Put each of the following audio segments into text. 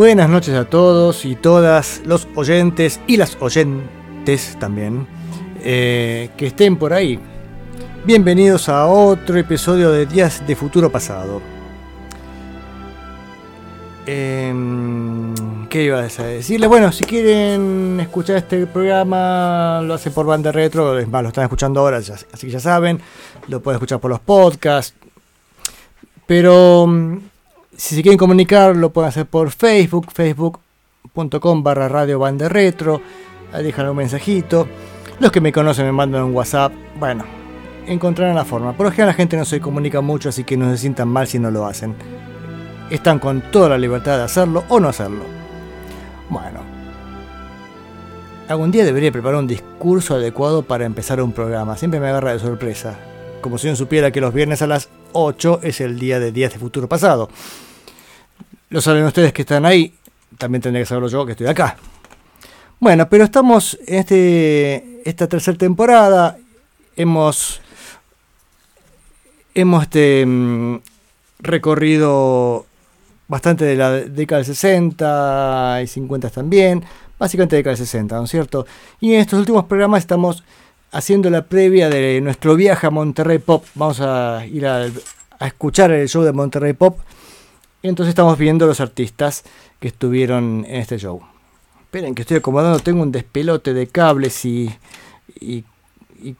Buenas noches a todos y todas los oyentes y las oyentes también eh, que estén por ahí. Bienvenidos a otro episodio de Días de Futuro Pasado. Em, ¿Qué iba a decirles? Bueno, si quieren escuchar este programa, lo hacen por banda retro, es más, lo están escuchando ahora, así que ya saben, lo pueden escuchar por los podcasts. Pero si se quieren comunicar, lo pueden hacer por Facebook, facebook.com barra radio banda retro. Dejan un mensajito. Los que me conocen me mandan un WhatsApp. Bueno, encontrarán la forma. Por lo general la gente no se comunica mucho, así que no se sientan mal si no lo hacen. Están con toda la libertad de hacerlo o no hacerlo. Bueno. Algún día debería preparar un discurso adecuado para empezar un programa. Siempre me agarra de sorpresa. Como si no supiera que los viernes a las 8 es el día de Días de Futuro Pasado. Lo saben ustedes que están ahí, también tendría que saberlo yo que estoy acá. Bueno, pero estamos en este, esta tercera temporada. Hemos, hemos este, mm, recorrido bastante de la década del 60 y 50 también. Básicamente década del 60, ¿no es cierto? Y en estos últimos programas estamos haciendo la previa de nuestro viaje a Monterrey Pop. Vamos a ir a, a escuchar el show de Monterrey Pop entonces estamos viendo los artistas que estuvieron en este show. Esperen que estoy acomodando, tengo un despelote de cables y, y,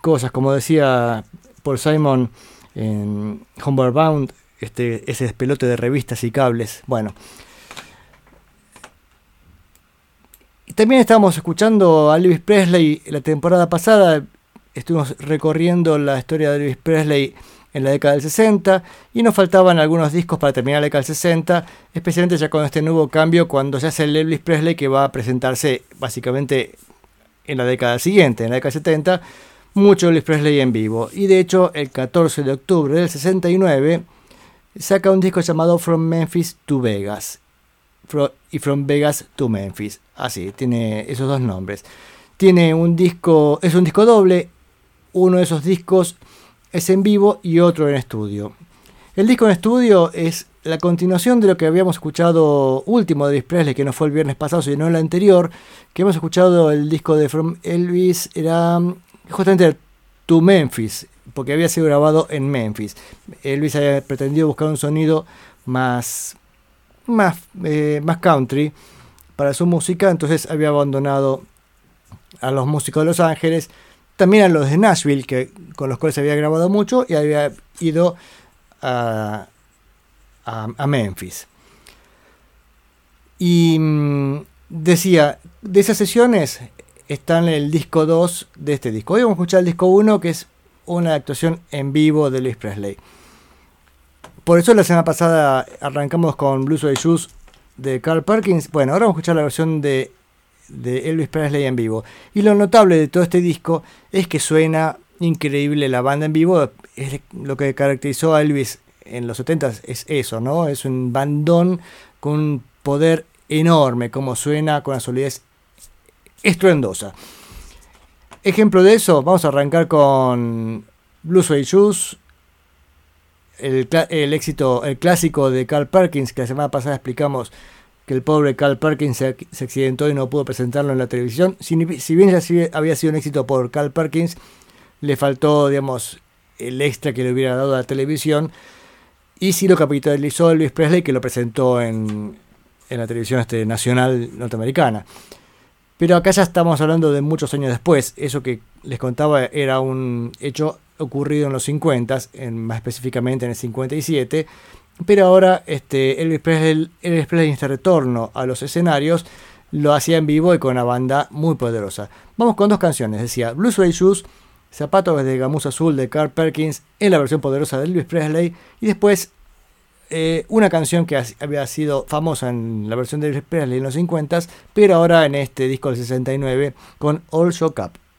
cosas, como decía Paul Simon en Homeward Bound, este, ese despelote de revistas y cables. Bueno. También estábamos escuchando a Elvis Presley la temporada pasada, estuvimos recorriendo la historia de Elvis Presley en la década del 60 y nos faltaban algunos discos para terminar la década del 60, especialmente ya con este nuevo cambio cuando se hace el Elvis Presley que va a presentarse básicamente en la década siguiente, en la década del 70, mucho Elvis Presley en vivo. Y de hecho el 14 de octubre del 69 saca un disco llamado From Memphis to Vegas y From Vegas to Memphis. Así, tiene esos dos nombres. Tiene un disco, es un disco doble, uno de esos discos es en vivo y otro en estudio. El disco en estudio es la continuación de lo que habíamos escuchado último de Elvis Presley, que no fue el viernes pasado, sino el anterior, que hemos escuchado el disco de From Elvis, era justamente To Memphis, porque había sido grabado en Memphis. Elvis había pretendido buscar un sonido más, más, eh, más country para su música, entonces había abandonado a los músicos de Los Ángeles también a los de Nashville, que, con los cuales había grabado mucho y había ido a, Memphis. Y mm, decía, de esas sesiones están el disco 2 de este disco. Hoy vamos a escuchar el disco 1, que es una actuación en vivo de Luis Presley. Por eso la semana pasada arrancamos con Blues of Shoes de Carl Perkins. Bueno, ahora vamos a escuchar la versión de de Elvis Presley en vivo. Y lo notable de todo este disco es que suena increíble la banda en vivo. Es lo que caracterizó a Elvis en los 70 es eso, ¿no? Es un bandón con un poder enorme, como suena con la solidez estruendosa. Ejemplo de eso, vamos a arrancar con Blue Suede Shoes, el, el, éxito, el clásico de Carl Perkins, que la semana pasada explicamos que el pobre Carl Perkins se, accidentó y no pudo presentarlo en la televisión. Si, bien había sido un éxito por Carl Perkins, le faltó, digamos, el extra que le hubiera dado a la televisión. Y sí lo capitalizó Elvis Presley, que lo presentó en, la televisión este, nacional norteamericana. Pero acá ya estamos hablando de muchos años después. Eso que les contaba era un hecho ocurrido en los 50, en, más específicamente en el 57 pero ahora este, Elvis, Presley, en este retorno a los escenarios lo hacía en vivo y con una banda muy poderosa. Vamos con dos canciones, decía Blue Suede Shoes, Zapatos de Gamuza Azul de Carl Perkins en la versión poderosa de Elvis Presley y después eh, una canción que había sido famosa en la versión de Elvis Presley en los 50, pero ahora en este disco del 69 con All Shock Up.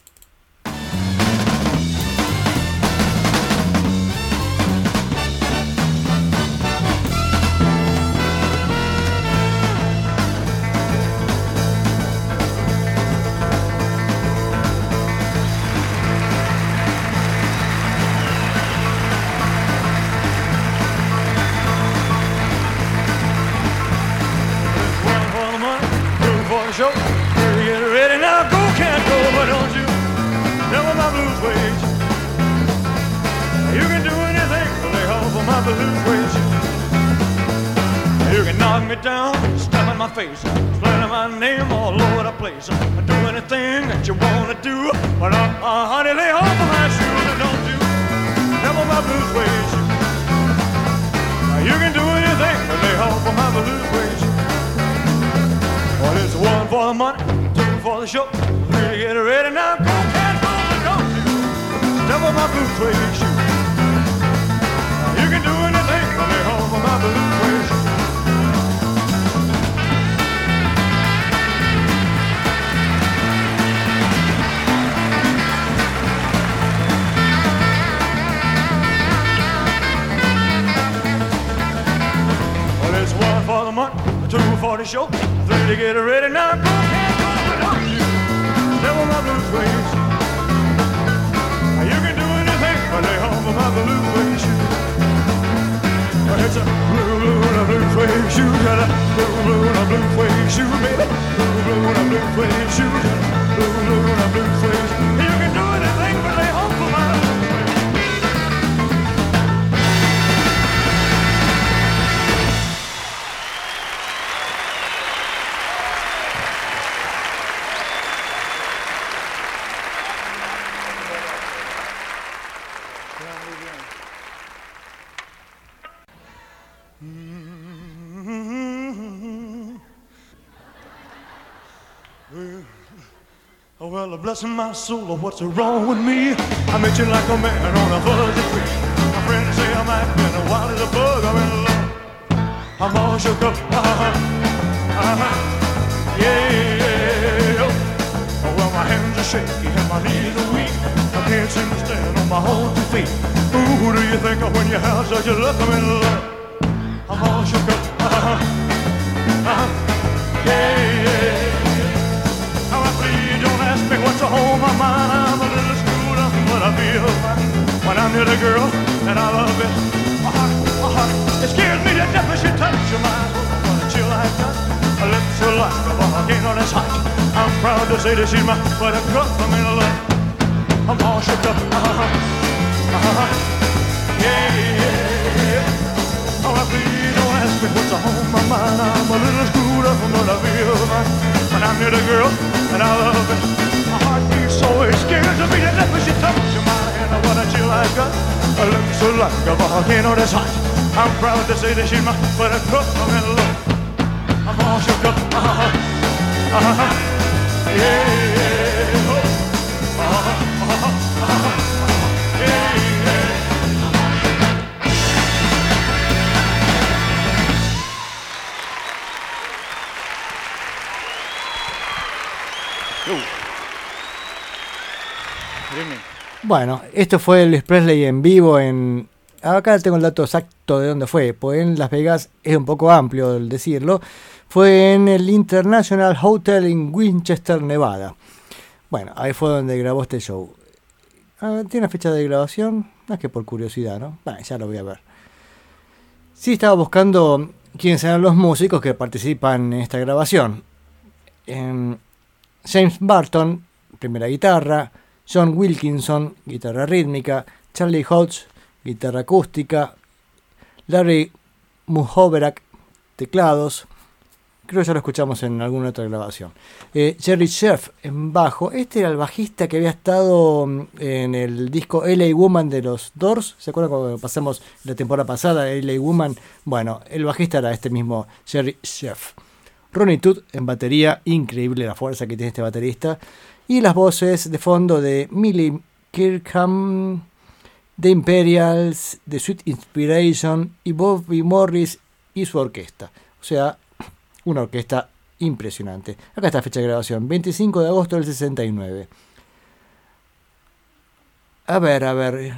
shoes, got a blue, blue, and a blue suede shoes, baby. Blue, blue, and a blue suede shoes, blue, blue, and blue, blue blue bless my soul, what's wrong with me? I met you like a man on a fuzzy tree. My friends say I'm acting wild as a bug. I'm in love. I'm all shook up. Uh-huh. Uh-huh. Yeah, oh. Well, my hands are shaky and my knees are weak. I can't seem to stand on my own two feet. Who do you think of when you have such a look? I'm in love. I'm all shook up. Uh-huh. Uh-huh. Yeah what's on my mind. I'm a little screwed up, but I feel fine when I'm near the girl that I love. It, my heart, my heart, it scares me to death when she touches my What a chill I've got. Her lips are like a volcano that's hot. I'm proud to say that she's my buttercup. I'm in love. I'm all shook up. Uh-huh. Uh-huh. Yeah, yeah. Oh, please don't ask me what's on my mind. I'm a little screwed up, but I feel fine when I'm near the girl that I love. It so it scares me to death when she touches my hand. What a chill I got. Her lips are like a volcano that's hot. I'm proud to say that she's my buttercup. I'm in love. I'm all shook up. Uh-huh. Uh-huh. Yeah, Bueno, esto fue el Presley en vivo en... Acá tengo el dato exacto de dónde fue, pues en Las Vegas es un poco amplio el decirlo. Fue en el International Hotel en Winchester, Nevada. Bueno, ahí fue donde grabó este show. Ah, ¿Tiene fecha de grabación? Es que por curiosidad, ¿no? Bueno, ya lo voy a ver. Sí estaba buscando quiénes eran los músicos que participan en esta grabación. James Barton, primera guitarra. John Wilkinson, guitarra rítmica, Charlie Hodge, guitarra acústica, Larry Muhoverak, teclados, creo que ya lo escuchamos en alguna otra grabación. Eh, Jerry Sheff en bajo, este era el bajista que había estado mm, en el disco LA Woman de los Doors, ¿se acuerdan cuando pasamos la temporada pasada, LA Woman? Bueno, el bajista era este mismo Jerry Sheff. Ronnie Todd en batería, increíble la fuerza que tiene este baterista y las voces de fondo de Millie Kirkham, The Imperials, The Sweet Inspiration y Bobby Morris y su orquesta. O sea, una orquesta impresionante. Acá está la fecha de grabación, 25 de agosto del 69. A ver, a ver.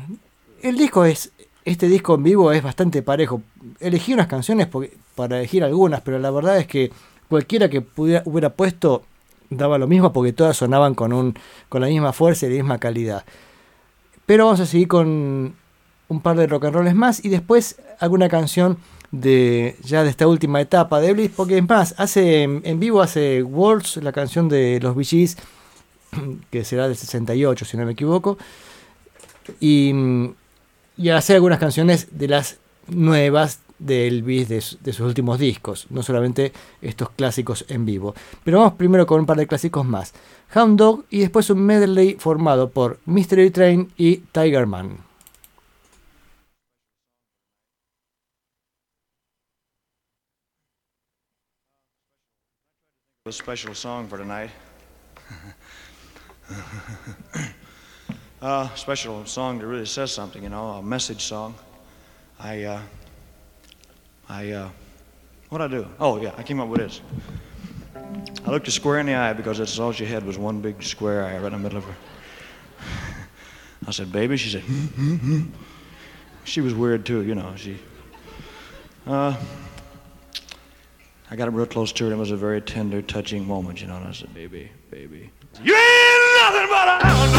El disco es. Este disco en vivo es bastante parejo. Elegí unas canciones para elegir algunas, pero la verdad es que cualquiera que pudiera, hubiera puesto daba lo mismo porque todas sonaban con, un, con la misma fuerza y la misma calidad. Pero vamos a seguir con un par de rock and rolls más y después alguna canción de ya de esta última etapa de Bliss, porque es más, hace en vivo hace Worlds, la canción de los VGs, que será del 68 si no me equivoco, y, y hace algunas canciones de las nuevas de Elvis de, de, sus últimos discos, no solamente estos clásicos en vivo. Pero vamos primero con un par de clásicos más. Hound Dog y después un medley formado por Mystery Train y Tiger Man. A special song for tonight. uh, special song that really says something, you know, a message song. I uh, I, uh, what'd I do? Oh, yeah, I came up with this. I looked her square in the eye because that's all she had was one big square eye right in the middle of her. I said, baby. She said, hmm, hmm, hmm. She was weird too, you know. She, uh, I got real close to her and it was a very tender, touching moment, you know. And I said, baby, baby. You ain't nothing but a hound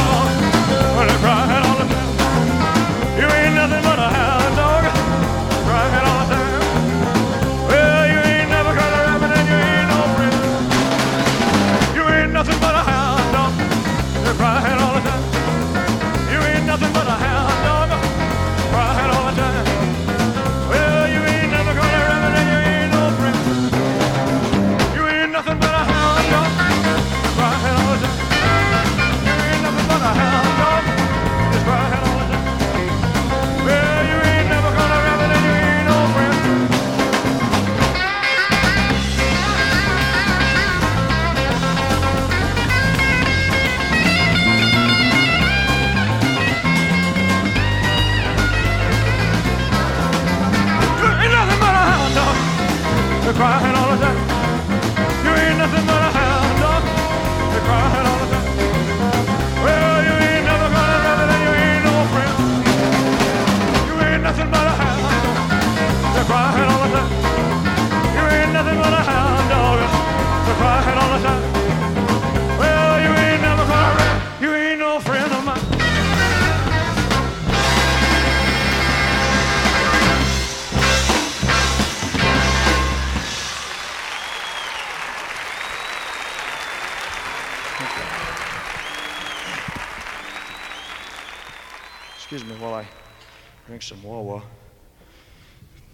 some Wawa.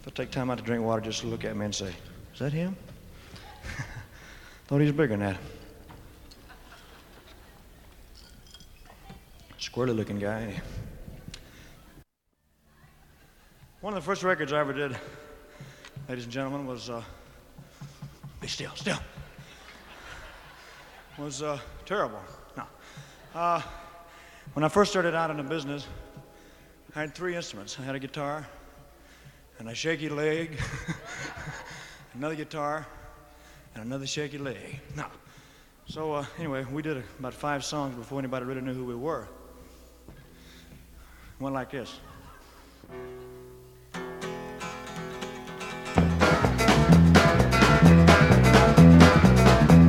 If I take time out to drink water, just look at me and say, Is that him? Thought he was bigger than that. Squirrely looking guy. One of the first records I ever did, ladies and gentlemen, was uh, Be Still, Still. Was uh, terrible. No. Uh, when I first started out in the business, I had three instruments. I had a guitar, and a shaky leg, another guitar, and another shaky leg. No. So uh, anyway, we did about five songs before anybody really knew who we were. Went like this.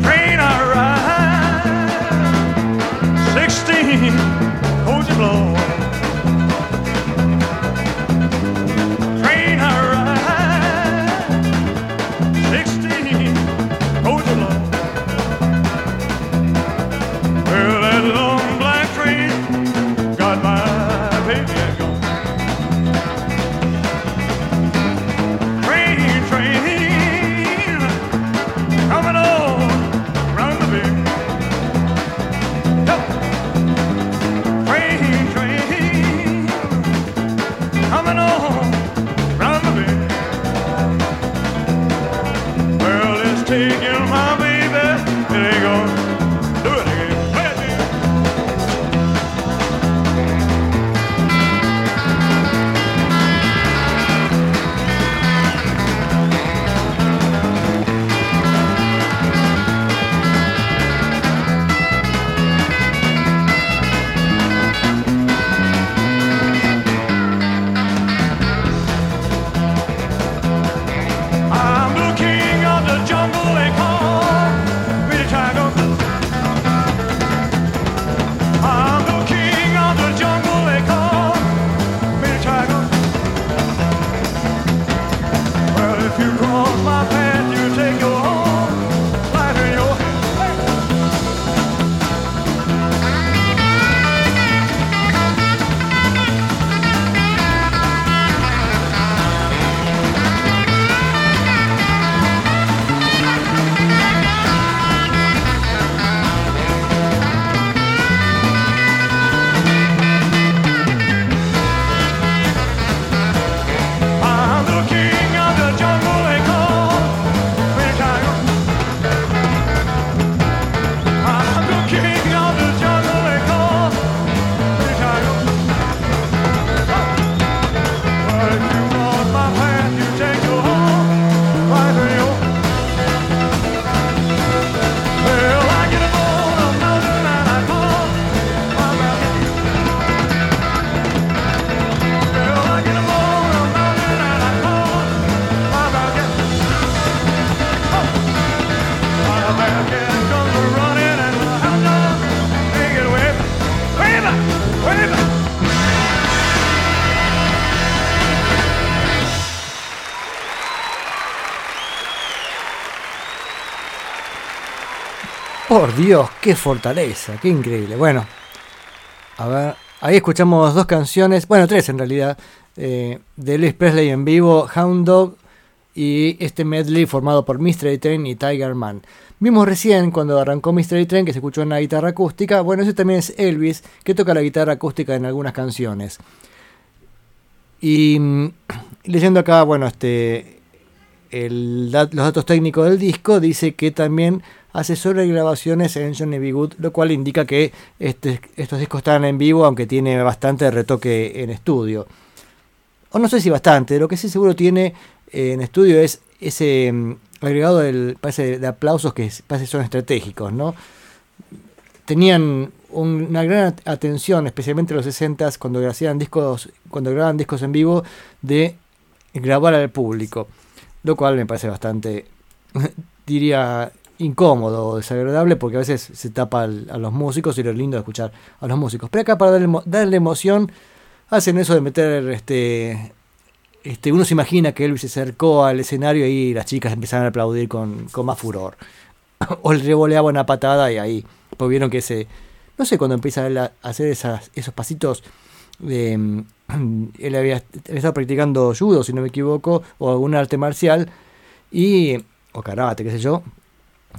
Train I ride, 16, Dios, qué fortaleza, qué increíble. Bueno, a ver, ahí escuchamos dos canciones, bueno, tres en realidad, eh, de Elvis Presley en vivo, Hound Dog y este medley formado por Mystery Train y Tiger Man. Vimos recién cuando arrancó Mystery Train que se escuchó una guitarra acústica. Bueno, ese también es Elvis, que toca la guitarra acústica en algunas canciones. Y mm, leyendo acá, bueno, este los datos técnicos del disco, dice que también hace sobre grabaciones en Johnny B. Lo cual indica que este- estos discos están en vivo, aunque tiene bastante retoque en estudio. O no sé si bastante, lo que sí seguro tiene eh, en estudio es ese mm, agregado del, parece, de aplausos que parece son estratégicos, ¿no? Tenían un- una gran at- atención, especialmente en los 60s, cuando hacían discos, cuando grababan discos en vivo, de grabar al público. Lo cual me parece bastante, diría, incómodo desagradable porque a veces se tapa al- a los músicos y lo lindo de escuchar a los músicos. Pero acá para darle, darle emoción hacen eso de meter este... Este, uno se imagina que Elvis se acercó al escenario y las chicas empezaron a aplaudir con, con más furor. o le revoleaba una patada y ahí, pues vieron que ese, no sé cuándo empieza a hacer esas, esos pasitos mm, él había, había estado practicando judo, si no me equivoco, o algún arte marcial, y, o karate, qué sé yo,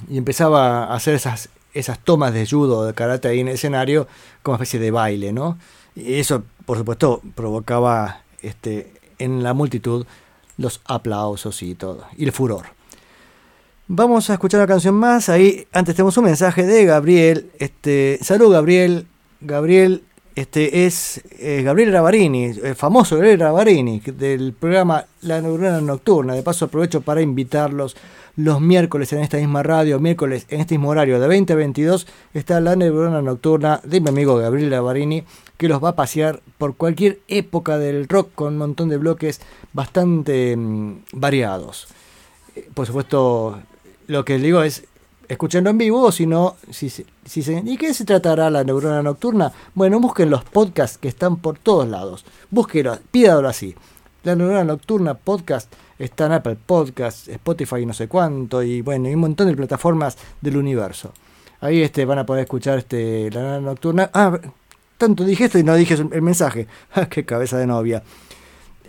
y empezaba a hacer esas, esas tomas de judo de karate ahí en el escenario como especie de baile, ¿no? Y eso, por supuesto, provocaba este, en la multitud los aplausos y todo, y el furor. Vamos a escuchar una canción más. Ahí antes tenemos un mensaje de Gabriel. Este, salud Gabriel. Gabriel este es Gabriel Ravarini, el famoso Gabriel Ravarini del programa La Neurona Nocturna. De paso aprovecho para invitarlos los miércoles en esta misma radio, miércoles en este mismo horario de 20 a 22 está La Neurona Nocturna de mi amigo Gabriel Ravarini que los va a pasear por cualquier época del rock con un montón de bloques bastante mm, variados. Eh, Por supuesto, lo que digo es escucharlo en vivo, o si no, si, si se, ¿y qué se tratará la neurona nocturna? Bueno, busquen los podcasts que están por todos lados. Búsquelo, pídalo así. La neurona nocturna podcast está en Apple Podcasts, Spotify, no sé cuánto, y bueno, y un montón de plataformas del universo. Ahí este, van a poder escuchar este, la neurona nocturna. Ah, tanto dije esto y no dije el mensaje. Ah, qué cabeza de novia.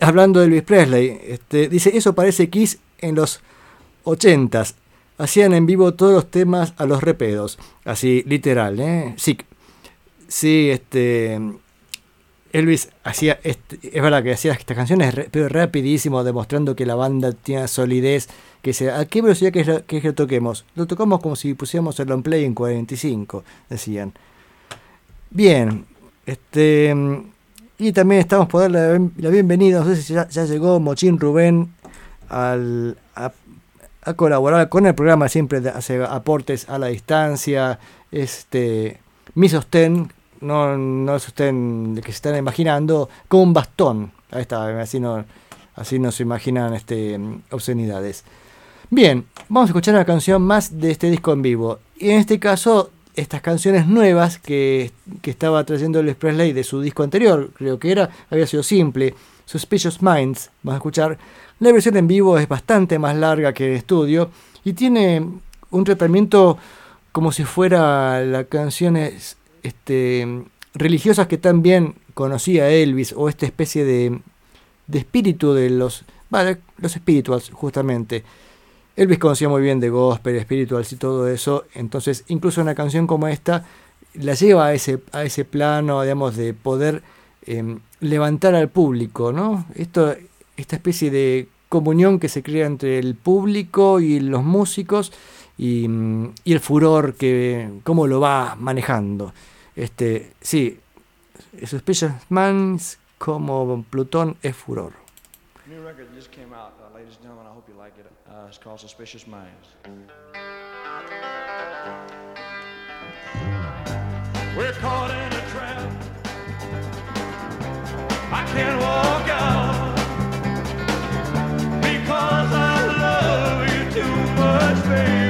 Hablando de Elvis Presley, este, dice, eso parece Kiss en los 80s. Hacían en vivo todos los temas a los repedos. Así, literal, ¿eh? Sí, sí este. Elvis hacía, este- es verdad que hacía estas canciones, pero rapidísimo, demostrando que la banda tiene solidez, que sea, ¿a qué velocidad que, lo- que lo toquemos? Lo tocamos como si pusiéramos el on play en 45, decían. Bien, este, y también estamos por darle la, bien- la bienvenida, no sé si ya, llegó Mochín Rubén al, a, colaborar con el programa, siempre hace aportes a la distancia, este, mi sostén, no, no el sostén que se están imaginando, con un bastón, ahí está, así no, así no se imaginan este, obscenidades. Bien, vamos a escuchar una canción más de este disco en vivo. Y en este caso, estas canciones nuevas que, que estaba trayendo Elvis Presley de su disco anterior, creo que era, había sido simple, Suspicious Minds. Vamos a escuchar. La versión en vivo es bastante más larga que el estudio y tiene un tratamiento como si fuera las canciones este, religiosas que también conocía Elvis o esta especie de, de espíritu de los, vale, los justamente. Elvis conocía muy bien de gospel, spirituals y todo eso, entonces incluso una canción como esta la lleva a ese, a ese plano, digamos, de poder eh, levantar al público, ¿no? Esto, esta especie de comunión que se crea entre el público y los músicos y, y el furor que cómo lo va manejando. Este, sí, Suspicious Minds como Plutón es furor. New record just came out, uh, ladies and gentlemen. I hope you like it. Uh, it's called Suspicious Minds. We're caught in a trap. I can't walk out because I love you too much, baby.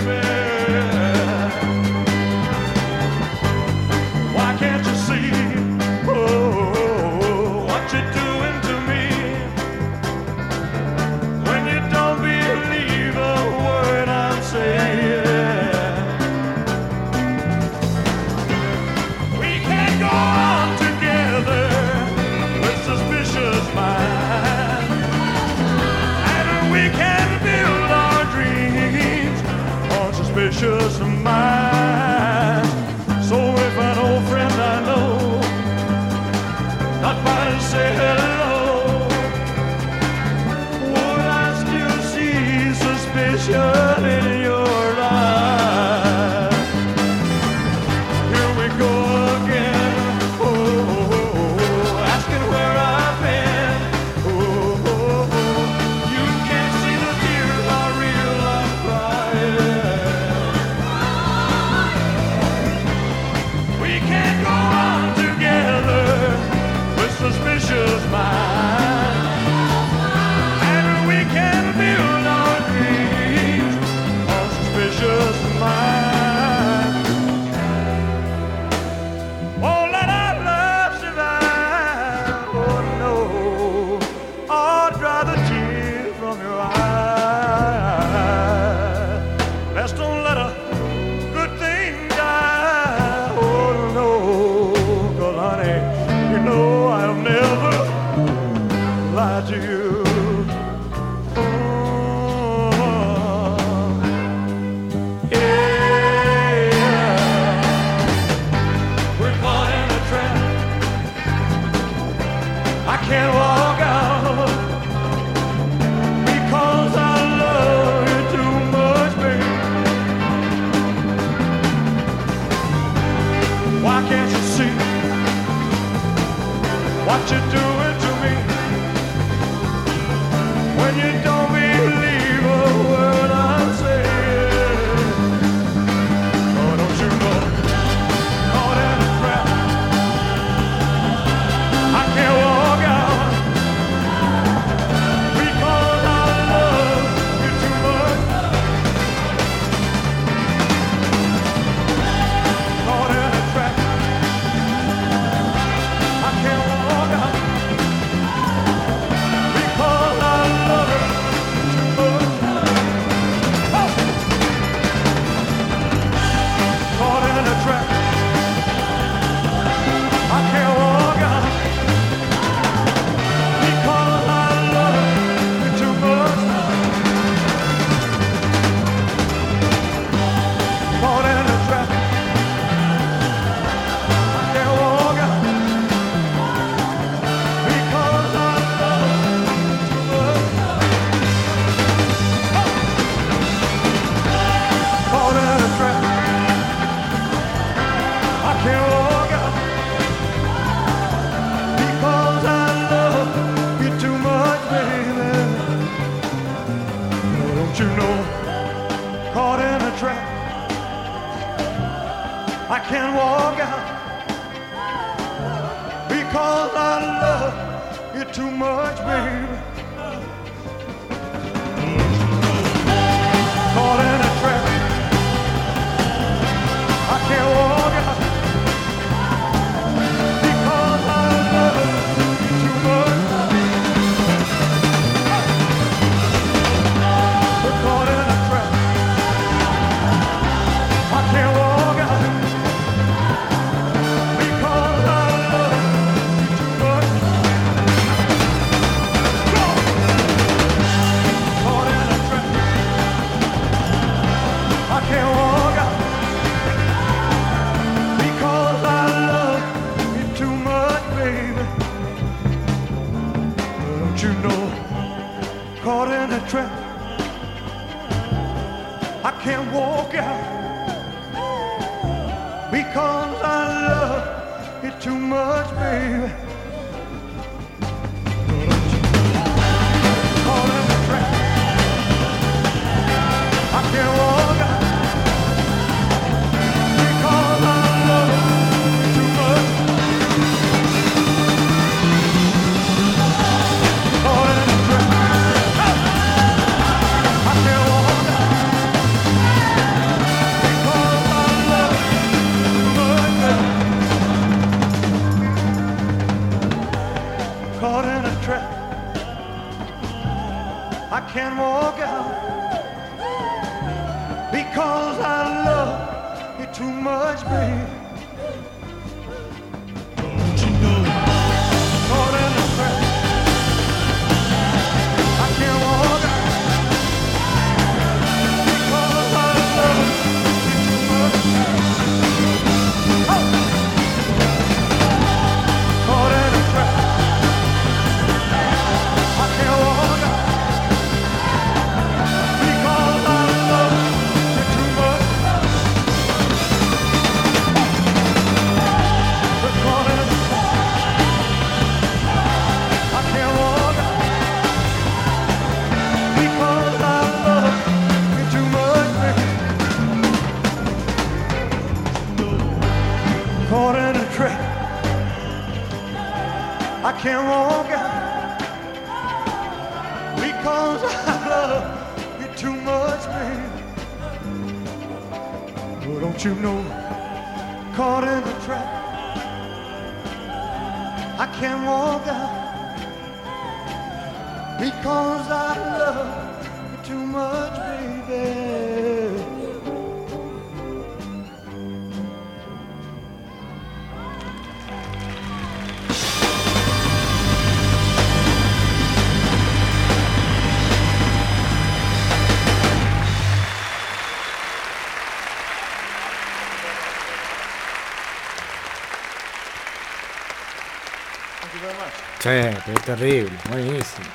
Sí, es terrible, buenísimo.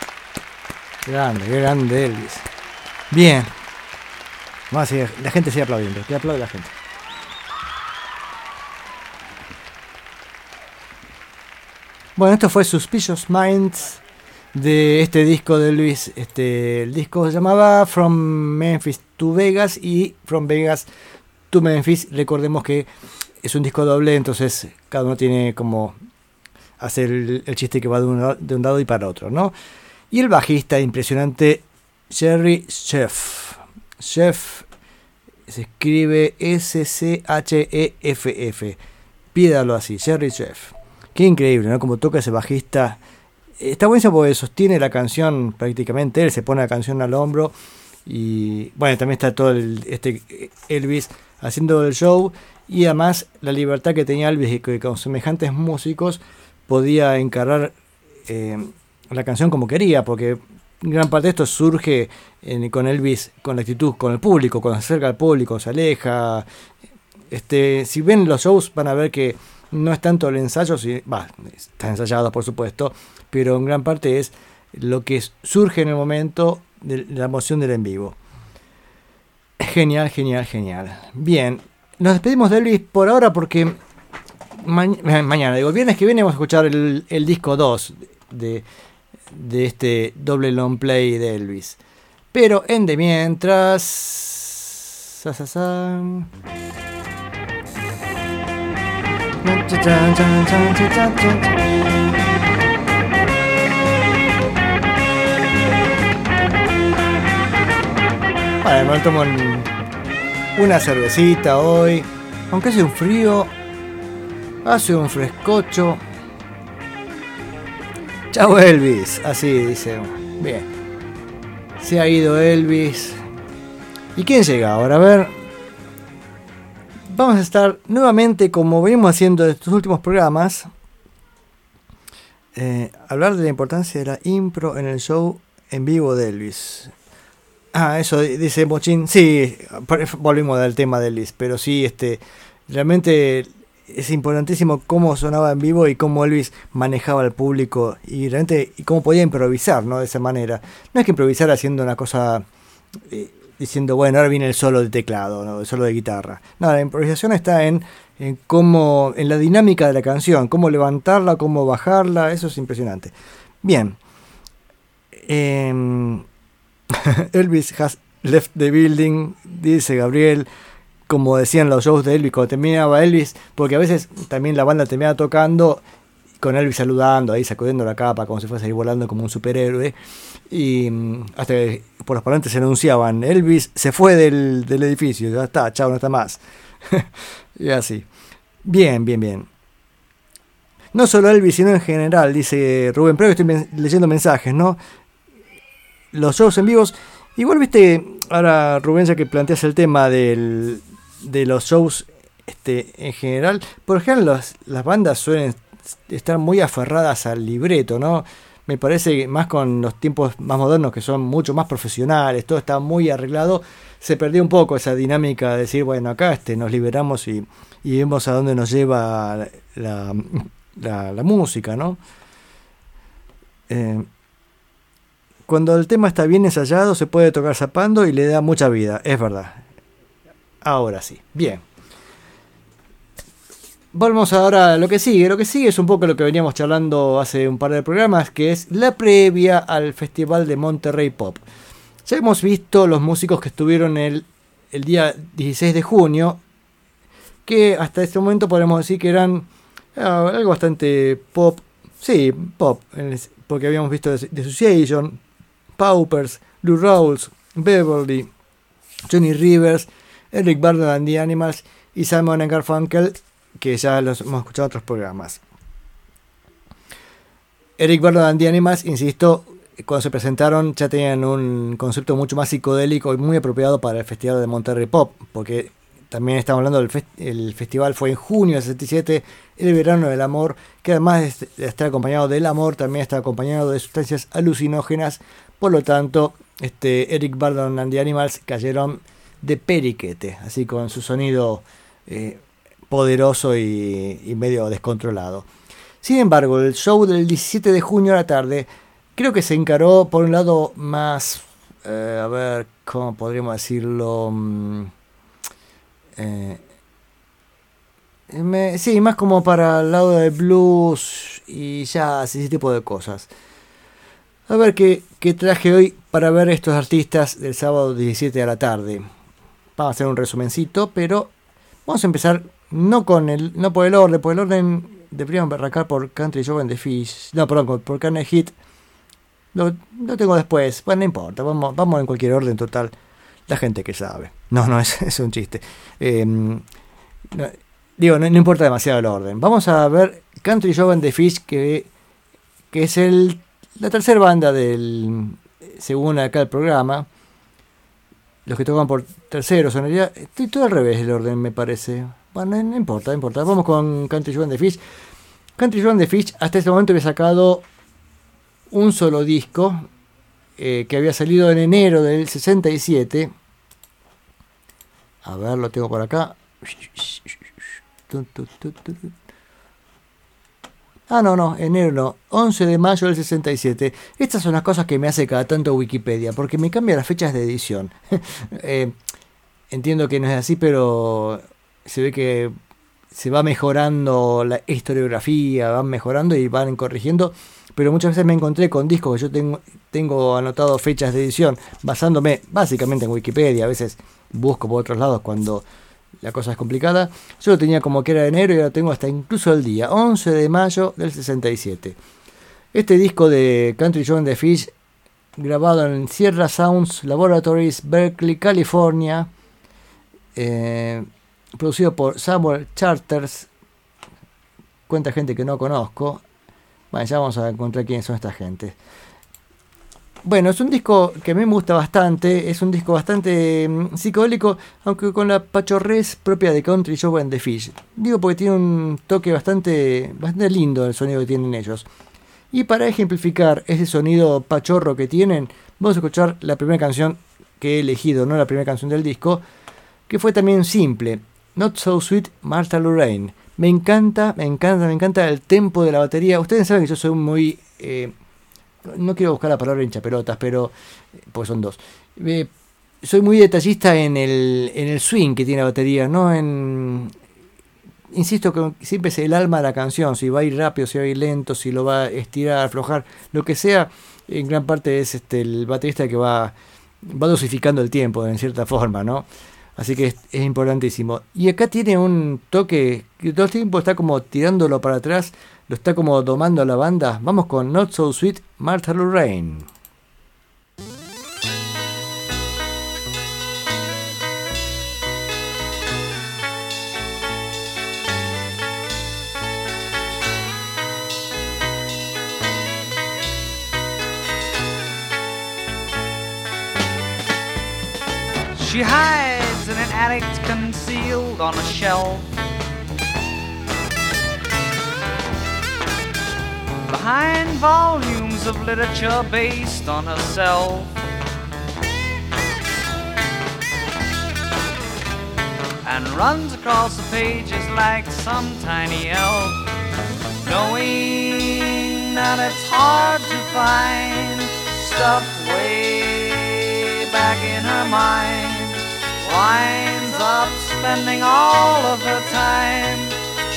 Grande, grande Elvis. Bien. Vamos a la gente sigue aplaudiendo, que aplaude la gente. Bueno, esto fue Suspicious Minds de este disco de Luis. Este, el disco se llamaba From Memphis to Vegas y From Vegas to Memphis. Recordemos que es un disco doble, entonces cada uno tiene como hacer el, chiste que va de un, lado y para otro, ¿no? Y el bajista impresionante Jerry Chef. Chef se escribe S-C-H-E-F-F. Pídalo así, Jerry Chef. Qué increíble, ¿no? Como toca ese bajista. Está buenísimo porque sostiene la canción prácticamente. Él se pone la canción al hombro. Y bueno, también está todo el, este Elvis haciendo el show. Y además la libertad que tenía Elvis y con semejantes músicos podía encarar eh, la canción como quería, porque gran parte de esto surge con Elvis, con la actitud con el público, cuando se acerca al público, se aleja. Este, si ven los shows van a ver que no es tanto el ensayo, si, está ensayado por supuesto, pero en gran parte es lo que surge en el momento de la emoción del en vivo. Genial, genial, genial. Bien, nos despedimos de Elvis por ahora porque ma mañana, digo, el viernes que viene vamos a escuchar el, el disco 2 de, de este doble long play de Elvis. Pero en de mientras. Sa, sa, sa. Bueno, me tomo una cervecita hoy. Aunque hace un frío, hace un frescocho. Chao Elvis, así dice. Bien. Se ha ido Elvis. ¿Y quién llega ahora? A ver. Vamos a estar nuevamente, como venimos haciendo en estos últimos programas, eh, hablar de la importancia de la impro en el show en vivo de Elvis. Ah, eso dice Mochín. Sí, volvimos al tema de Elvis, pero sí, este, realmente es importantísimo cómo sonaba en vivo y cómo Elvis manejaba al público y realmente y cómo podía improvisar, ¿no? De esa manera. No es que improvisar haciendo una cosa eh, diciendo, bueno, ahora viene el solo de teclado, el solo de guitarra. No, la improvisación está en, en cómo, en la dinámica de la canción, cómo levantarla, cómo bajarla, eso es impresionante. Bien. Eh, Elvis has left the building, dice Gabriel como decían los shows de Elvis cuando terminaba Elvis, porque a veces también la banda terminaba tocando con Elvis saludando, ahí sacudiendo la capa como si fuese ahí volando como un superhéroe. Y mm, hasta que por los parlantes se anunciaban, Elvis se fue del, del edificio, ya está, chao, no está más. y así. Bien, bien, bien. No solo Elvis, sino en general, dice Rubén, pero estoy leyendo mensajes, ¿no? Los shows en vivos. Igual, viste, ahora Rubén, ya que planteas el tema del, de los shows este, en general, por ejemplo, las, las bandas suelen estar muy aferradas al libreto, ¿no? Me parece que más con los tiempos más modernos que son mucho más profesionales, todo está muy arreglado, se perdió un poco esa dinámica de decir, bueno, acá este, nos liberamos y, y vemos a dónde nos lleva la, la, música, ¿no? Eh, cuando el tema está bien ensayado se puede tocar zapando y le da mucha vida, es verdad. Ahora sí, bien. Volvemos ahora a lo que sigue. Lo que sigue es un poco lo que veníamos charlando hace un par de programas, que es la previa al Festival de Monterrey Pop. Ya hemos visto los músicos que estuvieron el, el día 16 de junio, que hasta este momento podemos decir que eran ah, algo bastante pop, Sí, pop, porque habíamos visto The Association, Paupers, Blue Rolls, Beverly, Johnny Rivers, Eric Burdon and the Animals y Simon Garfunkel, que ya los hemos escuchado en otros programas. Eric Burdon and the Animals, insisto, cuando se presentaron ya tenían un concepto mucho más psicodélico y muy apropiado para el Festival de Monterrey Pop, porque también estamos hablando del el festival fue en junio del 67, el verano del amor, que además de estar acompañado del amor, también está acompañado de sustancias alucinógenas, por lo tanto, este Eric Burdon and the Animals cayeron de periquete, así con su sonido eh, poderoso y, medio descontrolado. Sin embargo, el show del 17 de junio a la tarde creo que se encaró por un lado más, eh, a ver, ¿cómo podríamos decirlo? Mm, eh, sí, más como para el lado de blues y jazz y ese tipo de cosas. A ver qué, qué traje hoy para ver estos artistas del sábado 17 a la tarde. Vamos a hacer un resumencito, pero vamos a empezar no con el, no por el orden, por el orden deberíamos arrancar por Country Joe and the Fish. No, perdón, por Carne Hit. Lo, lo tengo después. Bueno, no importa, vamos, vamos en cualquier orden total. La gente que sabe. No, no, es, es un chiste. No, digo, no, no importa demasiado el orden. Vamos a ver Country Joe and the Fish, que, que es el, la tercera banda del, según acá el programa. Los que tocan por terceros, en estoy todo al revés el orden, me parece. Bueno, no, importa, no importa. Vamos con Country Joe and the Fish. Country Joe and the Fish hasta este momento había sacado un solo disco eh, que había salido en enero del 67. A ver, lo tengo por acá. Ah, no, no, enero no. 11 de mayo del 67. Estas son las cosas que me hace cada tanto Wikipedia, porque me cambia las fechas de edición. Eh, entiendo que no es así, pero se ve que se va mejorando la historiografía, van mejorando y van corrigiendo. Pero muchas veces me encontré con discos que yo tengo, tengo anotado fechas de edición basándome básicamente en Wikipedia. A veces busco por otros lados cuando la cosa es complicada. Yo lo tenía como que era de enero y ahora tengo hasta incluso el día, 11 de mayo del 67. Este disco de Country Joe and the Fish, grabado en Sierra Sounds Laboratories, Berkeley, California, eh, producido por Samuel Charters, cuenta gente que no conozco. Bueno, ya vamos a encontrar quiénes son esta gente. Bueno, es un disco que a mí me gusta bastante, es un disco bastante mm, psicodélico, aunque con la pachorrez propia de Country Joe and the Fish. Digo porque tiene un toque bastante, bastante lindo el sonido que tienen ellos. Y para ejemplificar ese sonido pachorro que tienen, vamos a escuchar la primera canción que he elegido, no la primera canción del disco, que fue también simple, Not So Sweet Martha Lorraine. Me encanta, me encanta, me encanta el tempo de la batería. Ustedes saben que yo soy muy... eh, no quiero buscar la palabra hinchapelotas, pero... Pues son dos. Eh, soy muy detallista en el, en el swing que tiene la batería, no en... Insisto que siempre es el alma de la canción, si va a ir rápido, si va a ir lento, si lo va a estirar, aflojar, lo que sea, en gran parte es este el baterista que va, va dosificando el tiempo en cierta forma, ¿no? Así que es, importantísimo. Y acá tiene un toque que todo el tiempo está como tirándolo para atrás, lo está como domando la banda. Vamos con Not So Sweet, Martha Lorraine. She hides an concealed on a shelf. Behind volumes of literature based on herself. And runs across the pages like some tiny elf. Knowing that it's hard to find stuff way back in her mind winds stop spending all of her time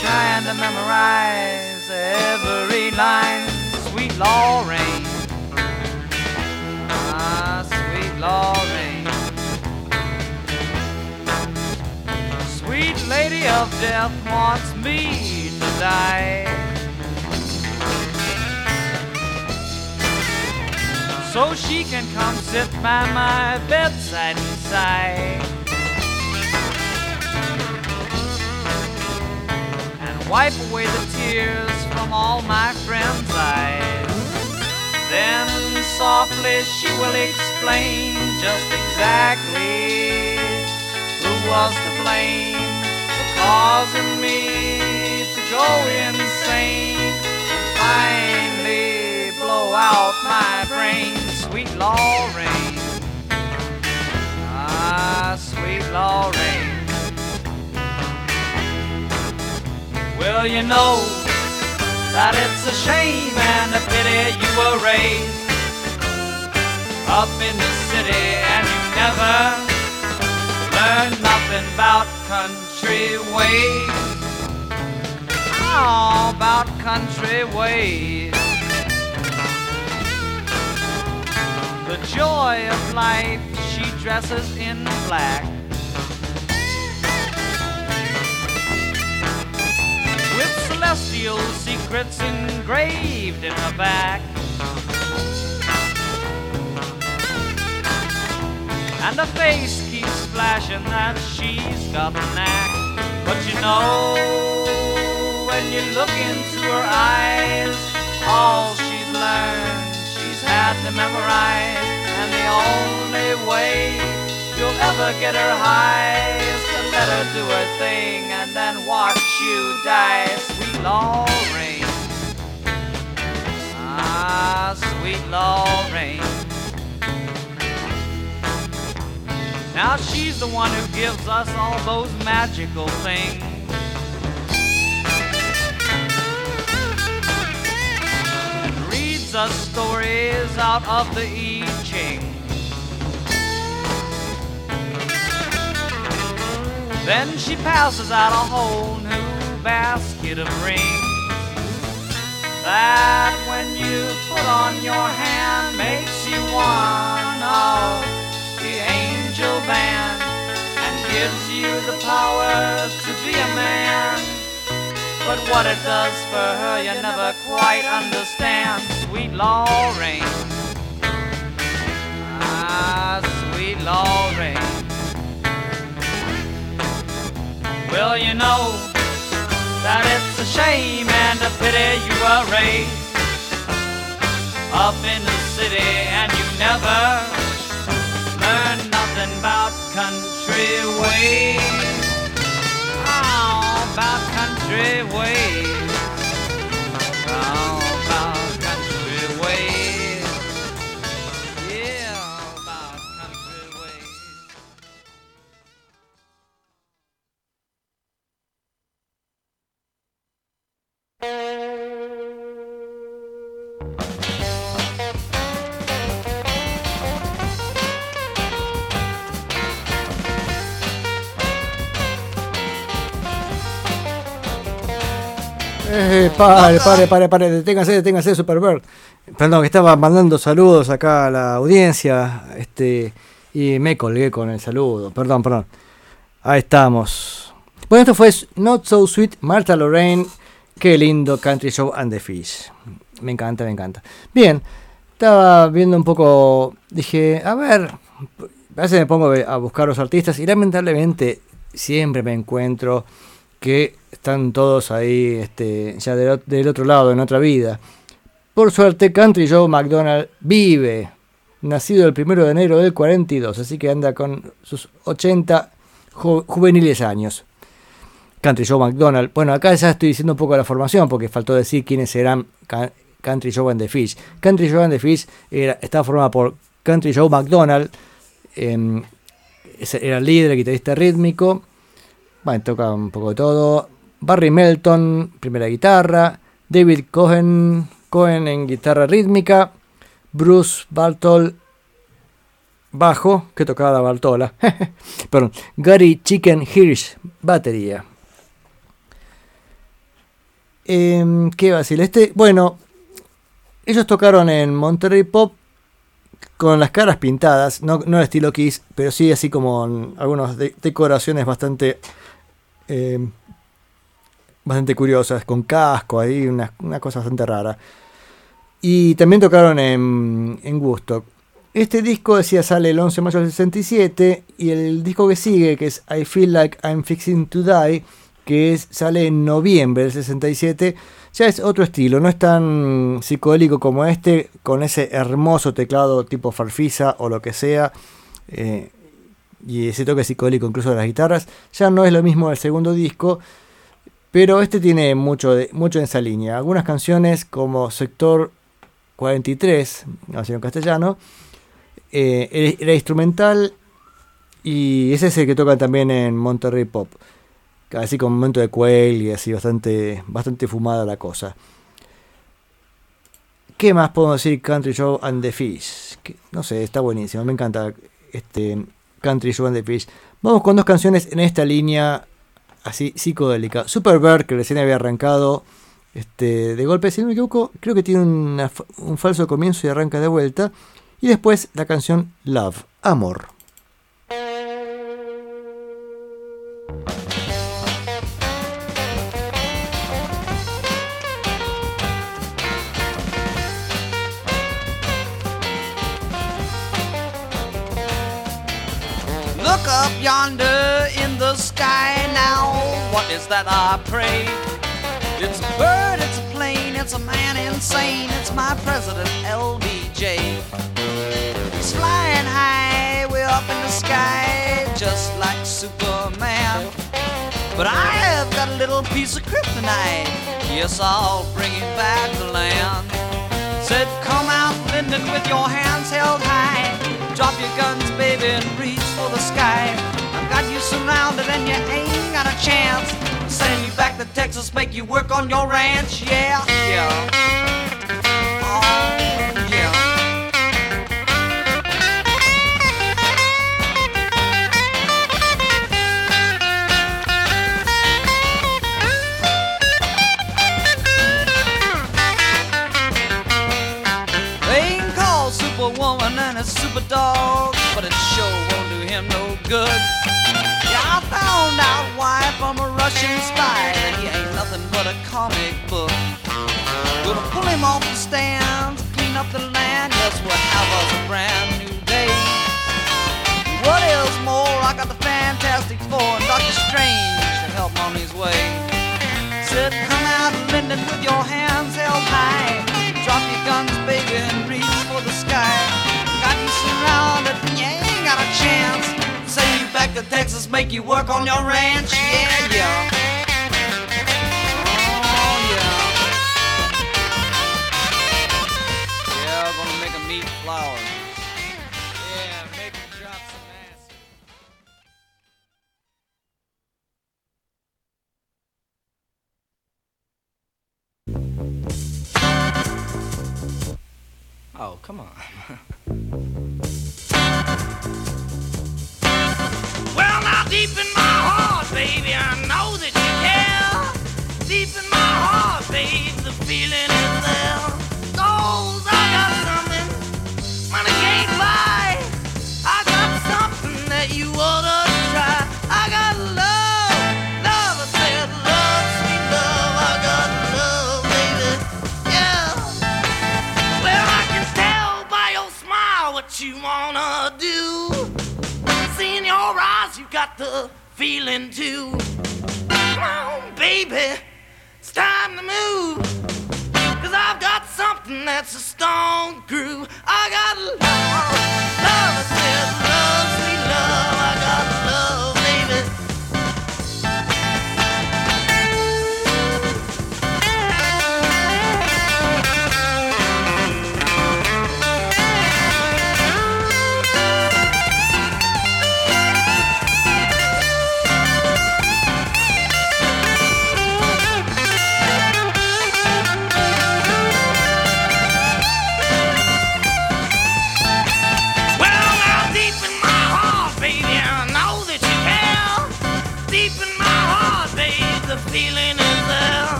trying to memorize every line. Sweet Lorraine, ah, sweet Lorraine, sweet lady of death wants me to die. So she can come sit by my bedside and sigh. Wipe away the tears from all my friends' eyes. Then softly she will explain just exactly who was to blame for causing me to go insane finally blow out my brain. Sweet Lorraine, ah, sweet Lorraine. Well, you know that it's a shame and a pity you were raised up in the city and you never learned nothing about country ways. Oh, about country ways. The joy of life she dresses in black. Celestial secrets engraved in her back. And her face keeps flashing that she's got the knack. But you know, when you look into her eyes, all she's learned, she's had to memorize. And the only way you'll ever get her high is to let her do her thing and then watch you die. Sweet Lorraine. Ah, sweet Lorraine. Now she's the one who gives us all those magical things. And reads us stories out of the I Ching. Then she passes out a whole new basket of rings. That when you put on your hand makes you one of the angel band and gives you the power to be a man. But what it does for her, you never quite understand. Sweet Lorraine. Ah, sweet Lorraine. Well, you know that it's a shame and a pity you were raised up in the city and you never learn nothing about country ways. Oh, about country ways. Oh, pare, pare, pare, pare, deténgase, deténgase, Superbird. Perdón, que estaba mandando saludos acá a la audiencia, este, y me colgué con el saludo. Perdón, perdón. Ahí estamos. Bueno, esto fue Not So Sweet, Martha Lorraine. Qué lindo Country Show and the Fish. Me encanta, me encanta. Bien, estaba viendo un poco, dije, a ver, a veces me pongo a buscar los artistas y lamentablemente siempre me encuentro que están todos ahí este, ya del, ot- del otro lado, en otra vida. Por suerte, Country Joe McDonald vive, nacido el primero de enero del 42, así que anda con sus 80 ju- juveniles años. Country Joe McDonald. Bueno, acá ya estoy diciendo un poco la formación porque faltó decir quiénes Ca- Country Joe and the Fish. Country Joe and the Fish era, estaba formada por Country Joe McDonald, em, era el líder, el guitarrista rítmico, bueno, toca un poco de todo. Barry Melton, primera guitarra. David Cohen, Cohen en guitarra rítmica. Bruce Bartol, bajo, que tocaba la Bartola. Perdón. Gary Chicken Hirsch, batería. Em, ¿Qué va a decir? Este, bueno, ellos tocaron en Monterrey Pop con las caras pintadas, no, no estilo Kiss, pero sí así como algunas de- decoraciones bastante eh, bastante curiosas, con casco ahí, una, una cosa bastante rara. Y también tocaron en, en. Este disco, decía, sale el 11 de mayo del 67 y el disco que sigue, que es I Feel Like I'm Fixing to Die, que es, sale en noviembre del 67, ya es otro estilo, no es tan psicodélico como este, con ese hermoso teclado tipo farfisa o lo que sea, eh, y ese toque psicodélico incluso de las guitarras, ya no es lo mismo del segundo disco, pero este tiene mucho, mucho en esa línea. Algunas canciones como Sector 43, así en castellano, eh, era instrumental y ese es el que tocan también en Monterrey Pop. Así con un momento de Quail y así bastante, bastante fumada la cosa. ¿Qué más podemos decir Country Show and the Fish? No sé, está buenísimo, me encanta este Country Show and the. Vamos con dos canciones en esta línea así psicodélica. Superbird, que recién había arrancado este, de golpe, si no me equivoco, creo que tiene un falso comienzo y arranca de vuelta. Y después la canción Love, Amor. Yonder in the sky now. What is that I pray? It's a bird, it's a plane, it's a man insane. It's my president, LBJ. He's flying high, way up in the sky, just like Superman. But I have got a little piece of kryptonite. Yes, I'll bring him back to land. Said, come out, Lyndon, with your hands held high. Drop your guns, baby, and reach for the sky. Got you surrounded and you ain't got a chance. Send you back to Texas, make you work on your ranch. Yeah, yeah. Oh, yeah. Superwoman and a super dog, Found out why from a Russian spy that he ain't nothing but a comic book. Gonna pull him off the stands, clean up the land, yes, we'll have us a brand new day. What is more, I got the Fantastic Four and Doctor Strange to help on his way. Said, come out, Lyndon, with your hands held high. To Texas, make you work on your ranch. Yeah, yeah. Oh, yeah. Yeah, gonna flowers. Yeah, drop some. Oh, come on. deep in my heart, baby, I know that you care. Deep in my heart, babe, the feeling too. Come on, baby, it's time to move. Cause I've got something that's a stone groove. I got love, love, I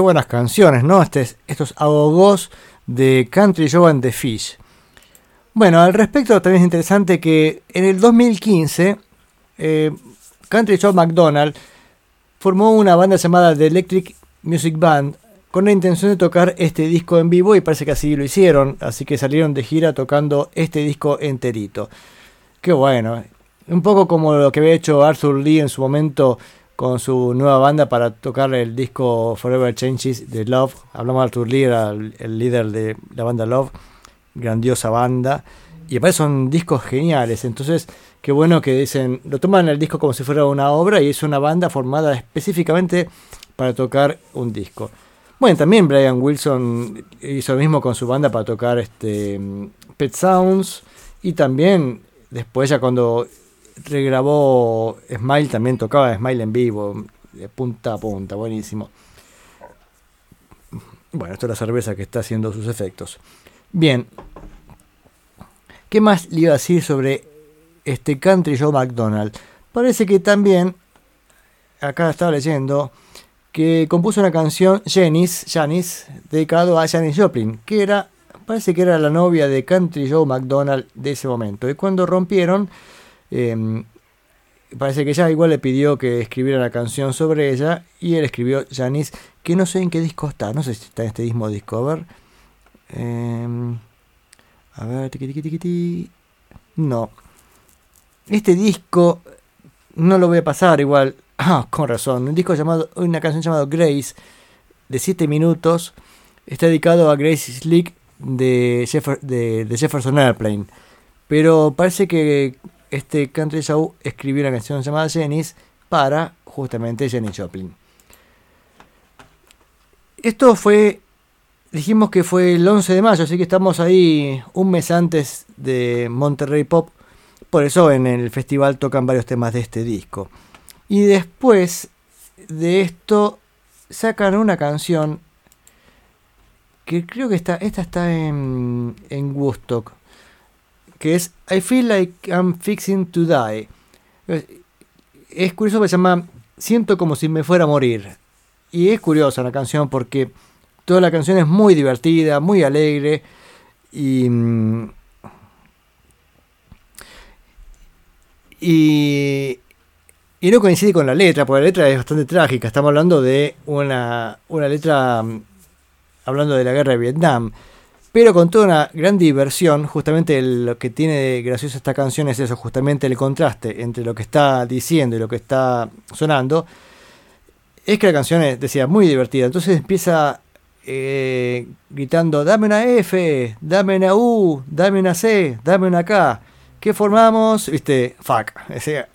Buenas canciones, ¿no? Este- estos agogos de Country Joe and the Fish. Bueno, al respecto también es interesante que en el 2015 eh, Country Joe McDonald formó una banda llamada The Electric Music Band con la intención de tocar este disco en vivo y parece que así lo hicieron, así que salieron de gira tocando este disco enterito. Qué bueno, un poco como lo que había hecho Arthur Lee en su momento con su nueva banda para tocar el disco Forever Changes de Love. Hablamos de Arthur Lee, el, el líder de la banda Love, grandiosa banda. Y aparte son discos geniales, entonces qué bueno que dicen, lo toman el disco como si fuera una obra y es una banda formada específicamente para tocar un disco. Bueno, también Brian Wilson hizo lo mismo con su banda para tocar este Pet Sounds y también después ya cuando regrabó Smile también tocaba Smile en vivo, de punta a punta, buenísimo. Bueno, esto es la cerveza que está haciendo sus efectos. Bien, ¿qué más le iba a decir sobre este Country Joe McDonald? Parece que también, acá estaba leyendo, que compuso una canción, Janis, Janis, dedicado a Janis Joplin, que era, parece que era la novia de Country Joe McDonald de ese momento. Y cuando rompieron, eh, parece que ella igual le pidió que escribiera la canción sobre ella y él escribió Janis, que no sé en qué disco está, no sé si está en este mismo disco, a ver. Eh, a ver, tiqui, tiqui, tiqui, ti. No. Este disco no lo voy a pasar igual. Ah, con razón. Un disco llamado, una canción llamada Grace de 7 minutos está dedicado a Grace Slick de, Jeffer- de Jefferson Airplane. Pero parece que este Country Show escribió una canción llamada Janis para justamente Jenny Joplin. Esto fue, dijimos que fue el 11 de mayo, así que estamos ahí un mes antes de Monterrey Pop. Por eso en el festival tocan varios temas de este disco. Y después de esto sacan una canción que creo que está, esta está en, en Woodstock, que es I Feel Like I'm Fixing to Die. Es, curioso porque se llama Siento como si me fuera a morir. Y es curiosa la canción porque toda la canción es muy divertida, muy alegre y... mm, Y, y no coincide con la letra, porque la letra es bastante trágica. Estamos hablando de una, una letra mm, hablando de la guerra de Vietnam. Pero con toda una gran diversión, justamente lo que tiene de gracioso esta canción es eso, justamente el contraste entre lo que está diciendo y lo que está sonando. Es que la canción es, decía, muy divertida. Entonces empieza eh, gritando, dame una F, dame una U, dame una C, dame una K. ¿Qué formamos? Viste, fuck. Ese-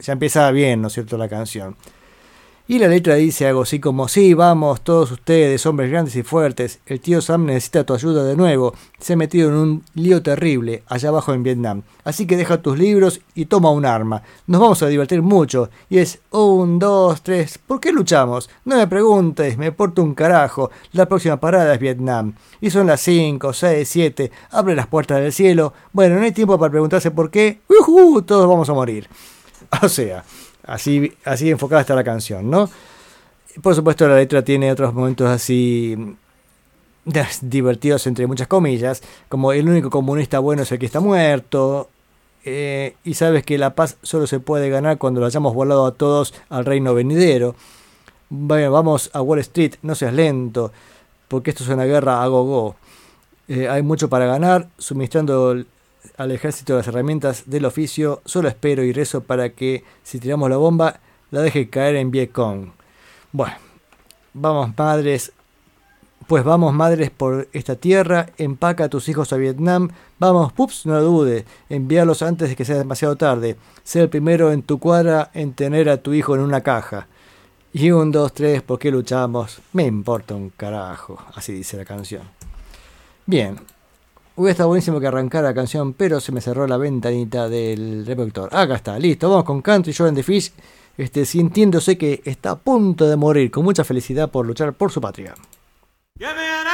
ya empieza bien, ¿no es cierto?, la canción. Y la letra dice algo así como, sí, vamos, todos ustedes, hombres grandes y fuertes, el tío Sam necesita tu ayuda de nuevo, se ha metido en un lío terrible allá abajo en Vietnam, así que deja tus libros y toma un arma, nos vamos a divertir mucho, y es, un, dos, tres, ¿por qué luchamos? No me preguntes, me porto un carajo, la próxima parada es Vietnam, y son las 5, 6, 7, abre las puertas del cielo, bueno, no hay tiempo para preguntarse por qué, ¡Ujú! todos vamos a morir. O sea, así, así enfocada está la canción, ¿no? Por supuesto, la letra tiene otros momentos así mm, divertidos, entre muchas comillas, como el único comunista bueno es el que está muerto, eh, y sabes que la paz solo se puede ganar cuando lo hayamos volado a todos al reino venidero. Bueno, vamos a Wall Street, no seas lento, porque esto es una guerra a go-go. Eh, hay mucho para ganar, suministrando al ejército las herramientas del oficio, solo espero y rezo para que si tiramos la bomba la deje caer en Vietcong. Bueno, vamos madres, pues vamos madres por esta tierra, empaca a tus hijos a Vietnam, vamos pups, no lo dudes, envíalos antes de que sea demasiado tarde, sé el primero en tu cuadra en tener a tu hijo en una caja. Y un, dos, tres, ¿por qué luchamos? Me importa un carajo, así dice la canción. Bien, Hubiera estado buenísimo que arrancara la canción, pero se me cerró la ventanita del reproductor. Acá está, listo. Vamos con Country Joe and the Fish, este, sintiéndose que está a punto de morir, con mucha felicidad por luchar por su patria. Give me an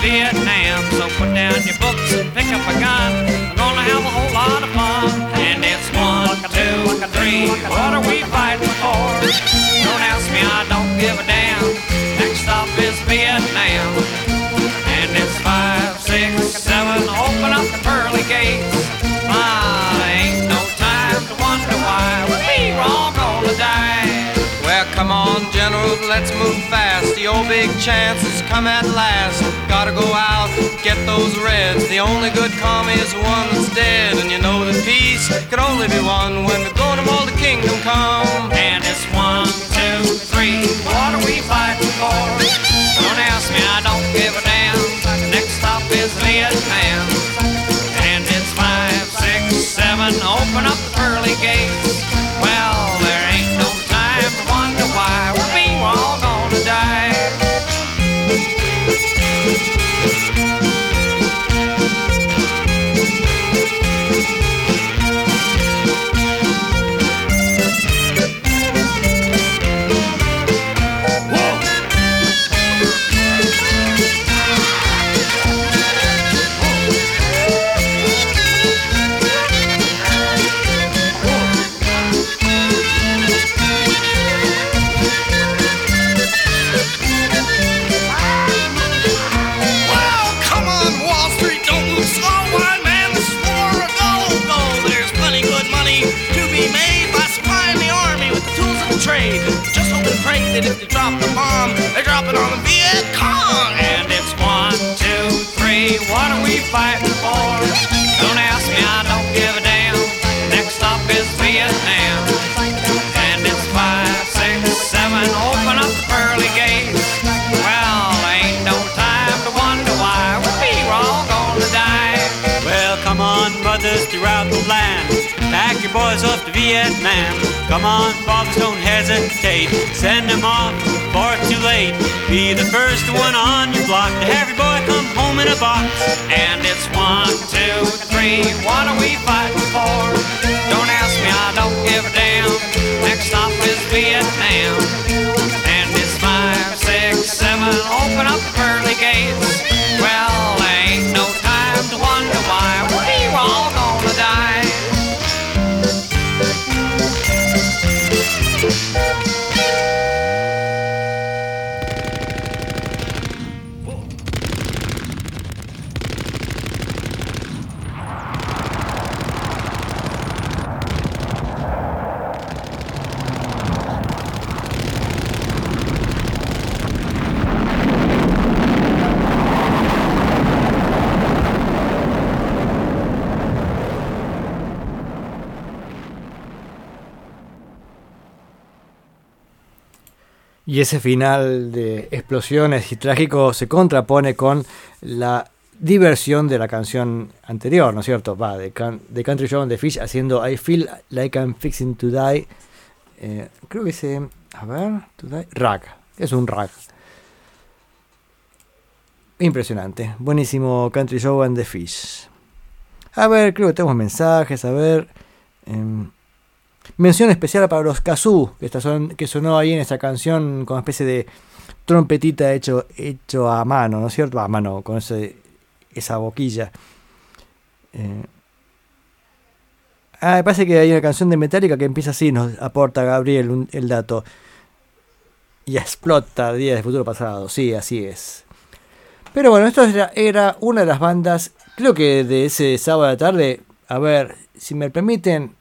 Vietnam. So put down your books and pick up a gun. We're gonna have a whole lot of fun. And it's one, two, three. What are we fighting for? Don't ask me, I don't give a damn. Next stop is Vietnam. And it's five, six, seven. Open up the pearly gates. General, let's move fast. The old big chance has come at last. Gotta go out, get those reds. The only good commie is one that's dead. And you know that peace can only be won when we're going to all the kingdom come. And it's one, two, three. What are we fighting for? Don't ask me, I don't give a damn. Next stop is Vietnam. And it's five, six, seven. Open up the pearly gates. Well, your boys off to Vietnam. Come on, fathers, don't hesitate. Send them off it's too late. Be the first one on your block to have your boy come home in a box. And it's one, two, three. What are we fighting for? Don't ask me, I don't give a damn. Next stop is Vietnam. And it's five, six, seven. Open up the pearly gates. Y ese final de explosiones y trágico se contrapone con la diversión de la canción anterior, ¿no es cierto? Va, de, Country Joe and the Fish haciendo I Feel Like I'm Fixing to Die. Eh, creo que se. A ver, to die. Rag. Es un rag. Impresionante. Buenísimo Country Joe and the Fish. A ver, creo que tenemos mensajes. A ver. em, mención especial para los kazoo, que, son- que sonó ahí en esta canción con una especie de trompetita hecho, hecho a mano, ¿no es cierto? A mano, con ese, esa boquilla. Eh, Ah, me parece que hay una canción de Metallica que empieza así, nos aporta Gabriel el dato. Y explota Días de Futuro Pasado, sí, así es. Pero bueno, esto era, era una de las bandas, creo que de ese sábado de tarde. A ver, si me permiten,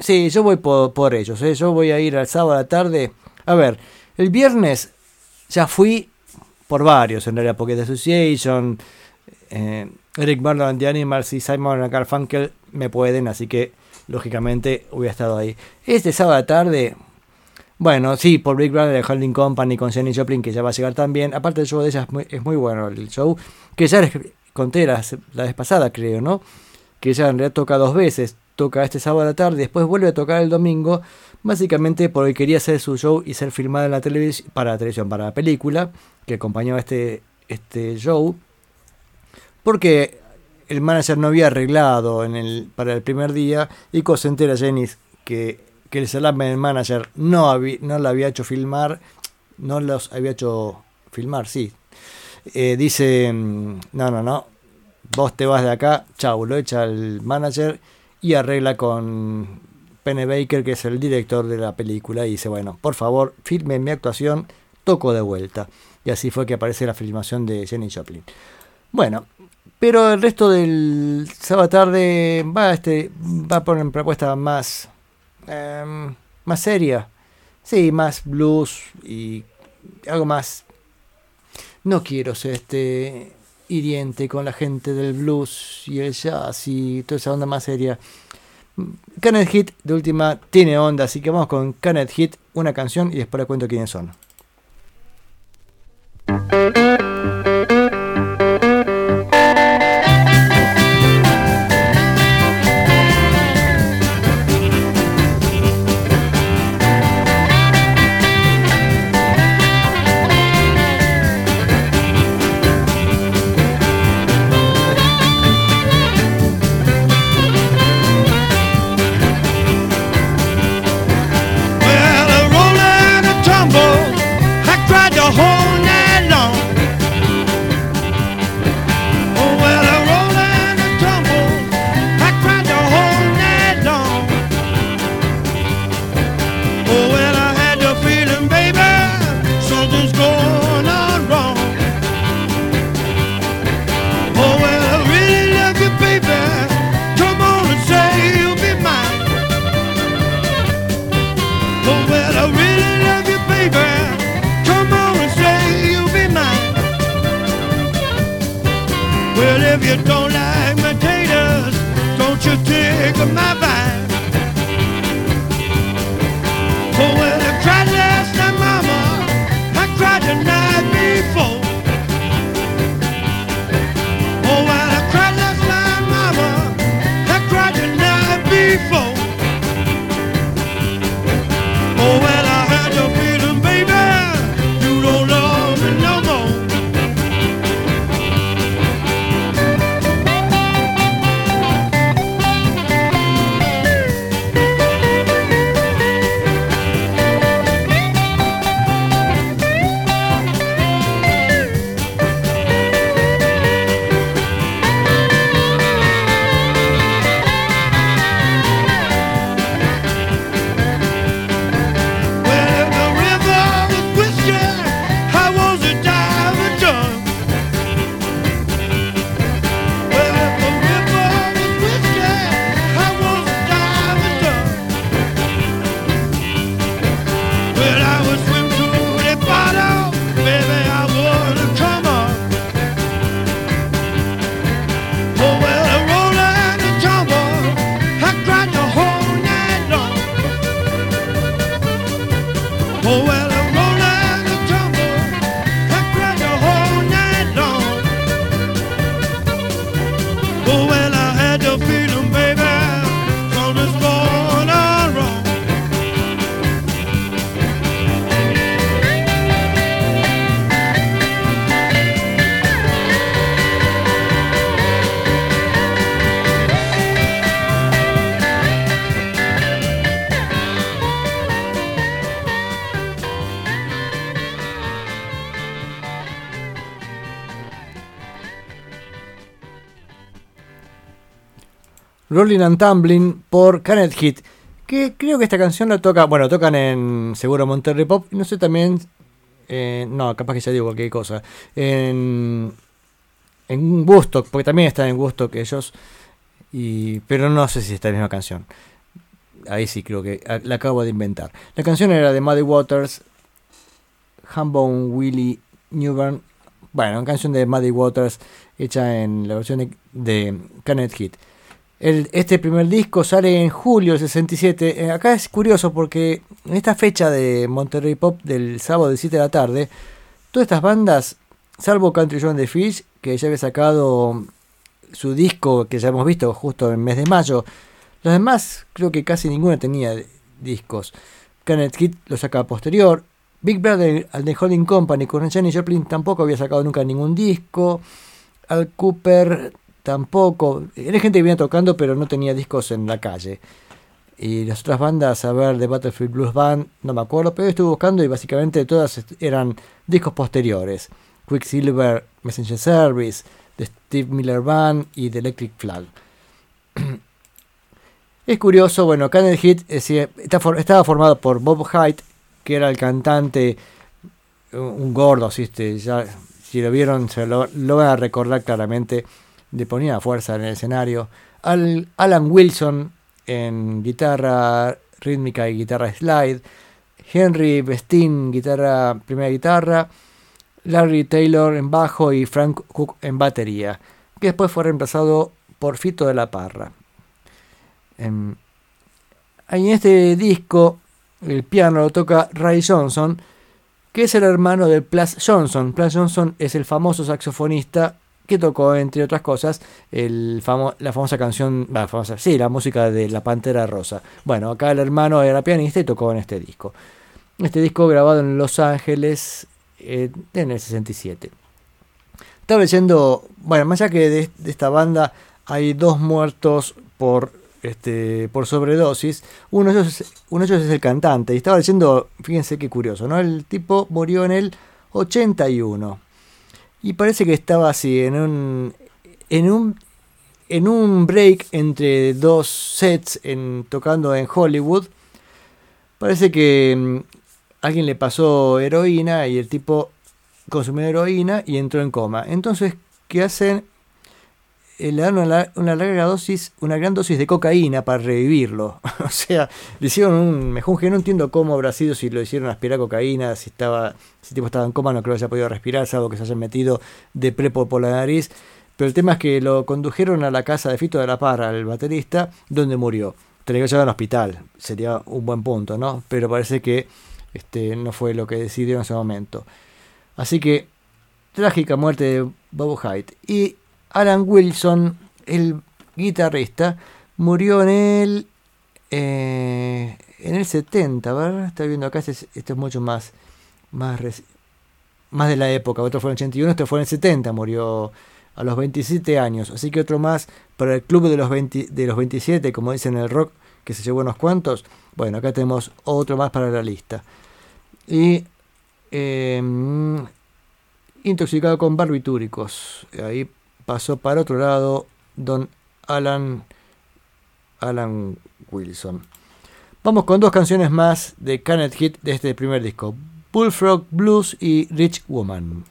sí, yo voy por, por ellos, ¿eh? yo voy a ir al sábado de la tarde. A ver, el viernes ya fui por varios, en realidad, porque The Association, eh, Eric Burdon the Animals y Simon Garfunkel me pueden, así que lógicamente hubiera estado ahí. Este sábado de tarde, bueno, sí, por Big Brother, el Holding Company con Jenny Joplin, que ya va a llegar también. Aparte, el show de ella es muy, es muy bueno, el show, que ya les conté la, la vez pasada, creo, ¿no? Que ella en realidad toca dos veces. Toca este sábado a la tarde, después vuelve a tocar el domingo, básicamente porque quería hacer su show y ser filmada en la televisión, para la televisión, para la película, que acompañaba este, este show. Porque el manager no había arreglado en el, para el primer día y se entera Jenny que que el Salaman Manager no, habí- no la había hecho filmar, no los había hecho filmar, sí. Eh, dice, mm, no, no, no, vos te vas de acá, chau, lo echa el manager y arregla con Penny Baker, que es el director de la película, y dice, bueno, por favor, filmen mi actuación, toco de vuelta. Y así fue que aparece la filmación de Jenny Joplin. Bueno, pero el resto del sábado tarde va, este, va a poner propuesta más, em, más seria. Sí, más blues y algo más. No quiero ser este hiriente con la gente del blues y el jazz y toda esa onda más seria. Canet Hit de última tiene onda, así que vamos con Canet Hit, una canción y después les cuento quiénes son. Rolling and Tumbling por Canet Hit. Que creo que esta canción la toca, bueno, tocan en Seguro Monterrey Pop. No sé también. eh, no, capaz que ya digo cualquier cosa. En. En Woodstock, porque también está en Woodstock ellos. Pero no sé si está en la misma canción. Ahí sí creo que ah, la acabo de inventar. La canción era de Muddy Waters, Hambone Willie Newburn. Bueno, una canción de Muddy Waters hecha en la versión de, de Canet Hit. Este primer disco sale en julio del 67. Eh, acá es curioso porque en esta fecha de Monterrey Pop del sábado de 7 de la tarde, todas estas bandas, salvo Country Joe and the Fish, que ya había sacado su disco que ya hemos visto justo en el mes de mayo, los demás creo que casi ninguna tenía discos. Canet Kid lo saca posterior. Big Brother and the Holding Company con Janis Joplin tampoco había sacado nunca ningún disco. Al Cooper tampoco. Era gente que venía tocando, pero no tenía discos en la calle. Y las otras bandas, a ver, de Battlefield Blues Band, no me acuerdo, pero estuve buscando y básicamente todas eran discos posteriores. Quicksilver Messenger Service, de Steve Miller Band y de Electric Flag. es curioso, bueno, Candle Hit eh, sí, estaba formado por Bob Hyde, que era el cantante, un un gordo, así, este, ya, si lo vieron, se lo, lo van a recordar claramente, le ponía fuerza en el escenario. Al, Alan Wilson en guitarra rítmica y guitarra slide. Henry Bestin, guitarra, primera guitarra. Larry Taylor en bajo y Frank Cook en batería. Que después fue reemplazado por Fito de la Parra. Em, en este disco, el piano lo toca Ray Johnson, que es el hermano de Plas Johnson. Plas Johnson es el famoso saxofonista que tocó, entre otras cosas, la famosa canción, la sí, la música de La Pantera Rosa. Bueno, acá el hermano era pianista y tocó en este disco. Este disco grabado en Los Ángeles eh, en el 67. Estaba leyendo, bueno, más allá que de, esta banda hay dos muertos por este por sobredosis. Uno de, ellos, es- el cantante. Y estaba leyendo, fíjense qué curioso, ¿no? El tipo murió en el 81. Y parece que estaba así, en un. en un. en un break entre dos sets en, tocando en Hollywood. Parece que mm, alguien le pasó heroína y el tipo consumió heroína y entró en coma. Entonces, ¿qué hacen? Eh, le dan una, una larga dosis, una gran dosis de cocaína para revivirlo. o sea, le hicieron un mejunje. No entiendo cómo habrá sido si lo hicieron aspirar cocaína, si estaba, si el tipo estaba en coma, no creo que haya podido respirar, salvo que se haya metido de prepo por la nariz. Pero el tema es que lo condujeron a la casa de Fito de la Parra, el baterista, donde murió. Tenía que llevar al hospital, sería un buen punto, ¿no? Pero parece que este, no fue lo que decidió en ese momento. Así que, trágica muerte de Bob Hyde. Y Alan Wilson, el guitarrista, murió en el, eh, en el 70, ¿verdad? Está viendo acá, este es, esto es mucho más, más de la época. Otro fue en el 81, este fue en el 70, murió a los 27 años. Así que otro más para el club de los, 20 de los 27, como dicen en el rock, que se llevó unos cuantos. Bueno, acá tenemos otro más para la lista. Y eh, intoxicado con barbitúricos. Ahí pasó para otro lado don Alan, Alan Wilson. Vamos con dos canciones más de Canet Hit de este primer disco. Bullfrog Blues y Rich Woman.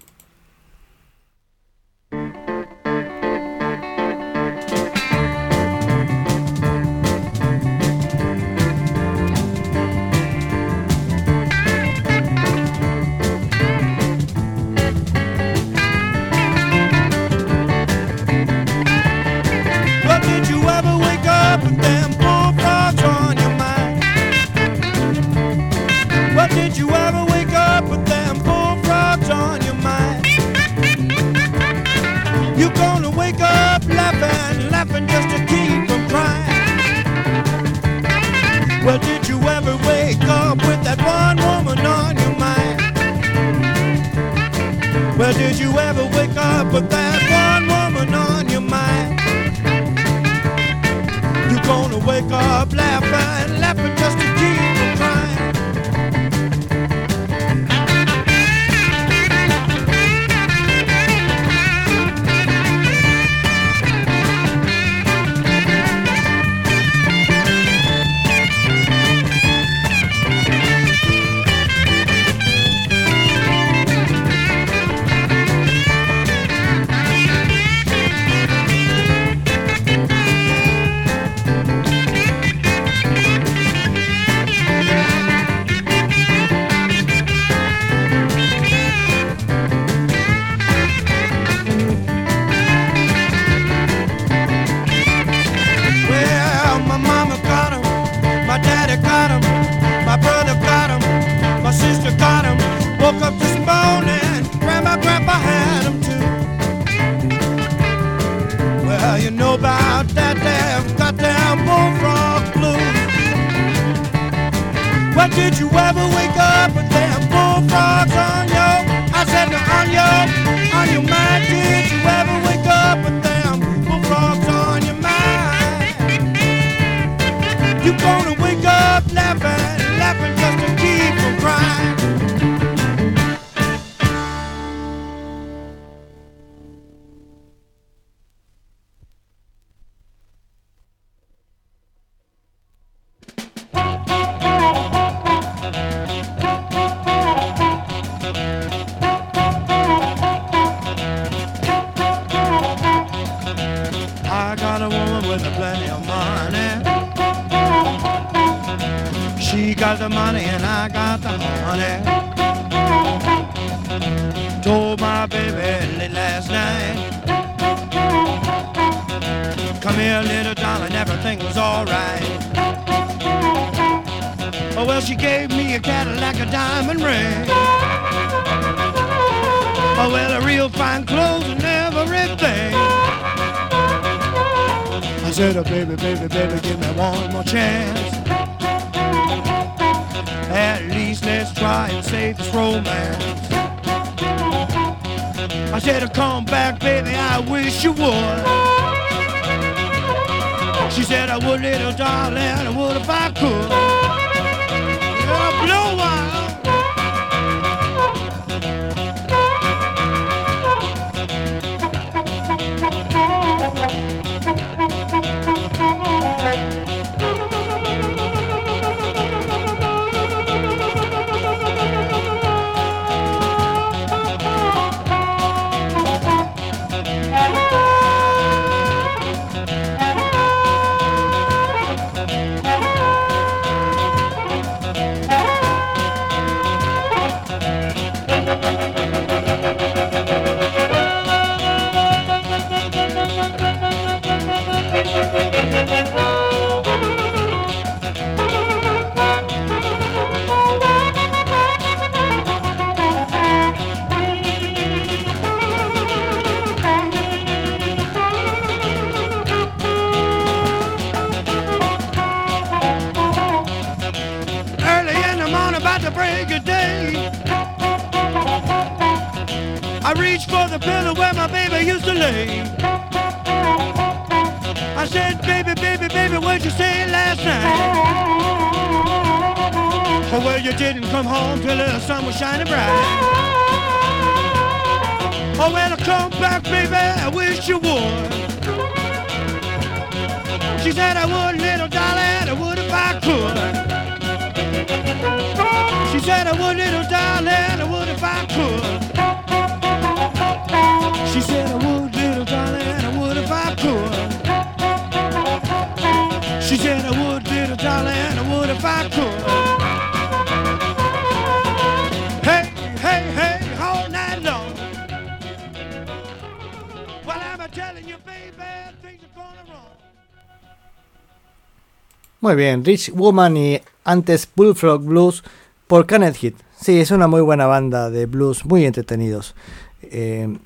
Muy bien, Rich Woman y antes Bullfrog Blues por Canet Hit. Sí, es una muy buena banda de blues, muy entretenidos. Eh,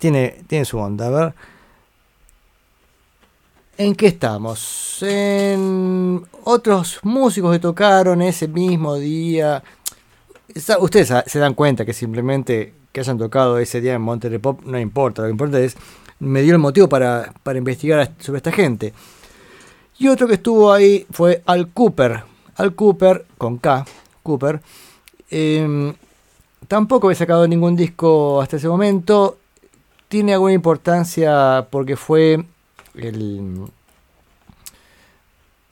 tiene, tiene su onda. A ver. ¿En qué estamos? En otros músicos que tocaron ese mismo día. Ustedes se dan cuenta que simplemente que hayan tocado ese día en Monterrey Pop no importa. Lo que importa es, me dio el motivo para, para investigar sobre esta gente. Y otro que estuvo ahí fue Al Cooper. Al Cooper, con K, Cooper. Eh, tampoco había sacado ningún disco hasta ese momento. Tiene alguna importancia porque fue el,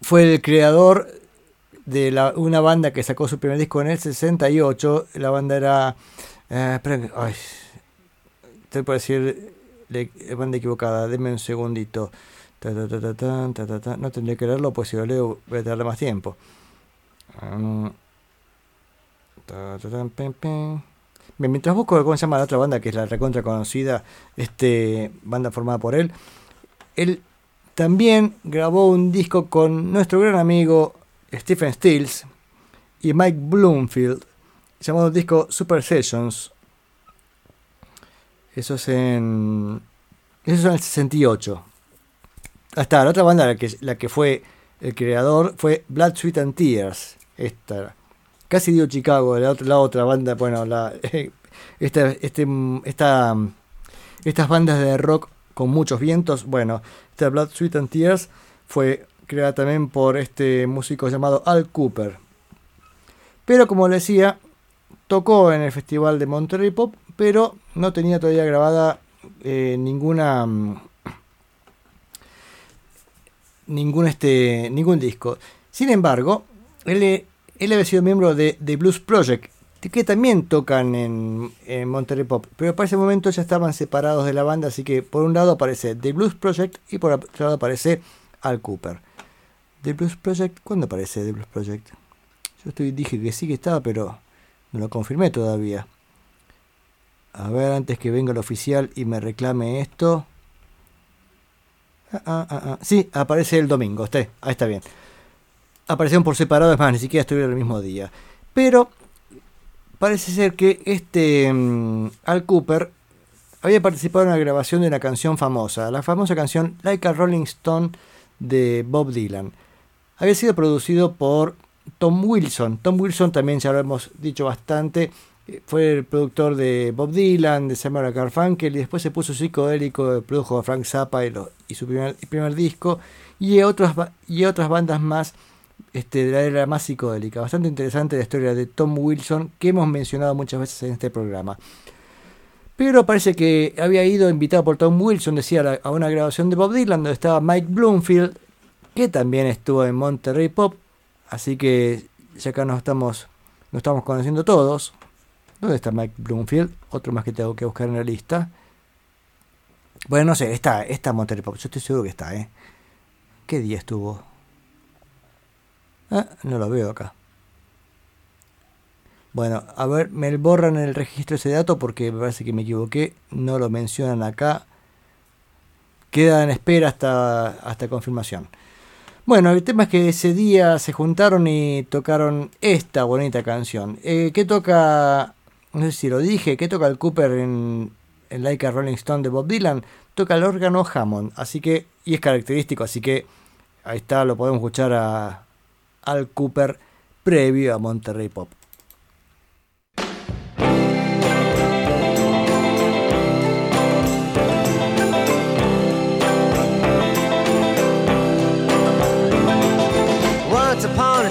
fue el creador de la- una banda que sacó su primer disco en el 68. La banda era... eh, esperen decir la banda equivocada. Denme un segundito. No tendré que leerlo, pues si lo leo voy a tardar más tiempo. Mm. Bien, mientras busco cómo se llama la otra banda, que es la recontra conocida, este, banda formada por él, él también grabó un disco con nuestro gran amigo Stephen Stills y Mike Bloomfield, llamado disco Super Sessions. Eso es en. Eso es en el 68. Hasta la otra banda, la que, la que fue el creador, fue Blood, Sweat and Tears. Esta. Casi digo Chicago, la otra, la otra banda, bueno, la, esta, este, esta, estas bandas de rock con muchos vientos, bueno, esta Blood, Sweat and Tears fue creada también por este músico llamado Al Cooper. Pero como le decía, tocó en el Festival de Monterrey Pop, pero no tenía todavía grabada eh, ninguna mm, ningún este ningún disco. Sin embargo, él, él había sido miembro de The Blues Project, que también tocan en, en, Monterrey Pop, pero para ese momento ya estaban separados de la banda, así que por un lado aparece The Blues Project y por otro lado aparece Al Cooper. The Blues Project, ¿cuándo aparece The Blues Project? Yo estoy, dije que sí que estaba, pero no lo confirmé todavía. A ver, antes que venga el oficial y me reclame esto. Ah, ah, ah. Sí, aparece el domingo, está, ahí está bien. Aparecieron por separado, es más, ni siquiera estuvieron el mismo día. Pero parece ser que este mm, Al Cooper había participado en la grabación de una canción famosa, la famosa canción Like a Rolling Stone de Bob Dylan. Había sido producido por Tom Wilson. Tom Wilson también ya lo hemos dicho bastante. Fue el productor de Bob Dylan, de Samuel Garfunkel y después se puso psicodélico, produjo a Frank Zappa y, su primer, disco y otras, y otras bandas más este, de la era más psicodélica. Bastante interesante la historia de Tom Wilson que hemos mencionado muchas veces en este programa. Pero parece que había ido invitado por Tom Wilson, decía, a una grabación de Bob Dylan donde estaba Mike Bloomfield, que también estuvo en Monterrey Pop. Así que ya acá nos estamos, nos estamos conociendo todos. ¿Dónde está Mike Bloomfield? Otro más que tengo que buscar en la lista. Bueno, no sé, está, está Monterrey Pop. Yo estoy seguro que está, ¿eh? ¿Qué día estuvo? Ah, no lo veo acá. Bueno, a ver, me borran el registro ese dato porque me parece que me equivoqué. No lo mencionan acá. Queda en espera hasta, hasta confirmación. Bueno, el tema es que ese día se juntaron y tocaron esta bonita canción. Eh, ¿Qué toca? No sé si lo dije. ¿Qué toca el Cooper en, en Like a Rolling Stone de Bob Dylan? Toca el órgano Hammond. Así que, y es característico, así que ahí está, lo podemos escuchar a, al Cooper previo a Monterrey Pop.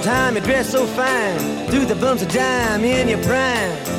Time you so fine, the bumps of in your prime.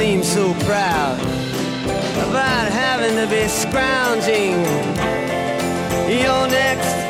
seem so proud about having to be scrounging. Your next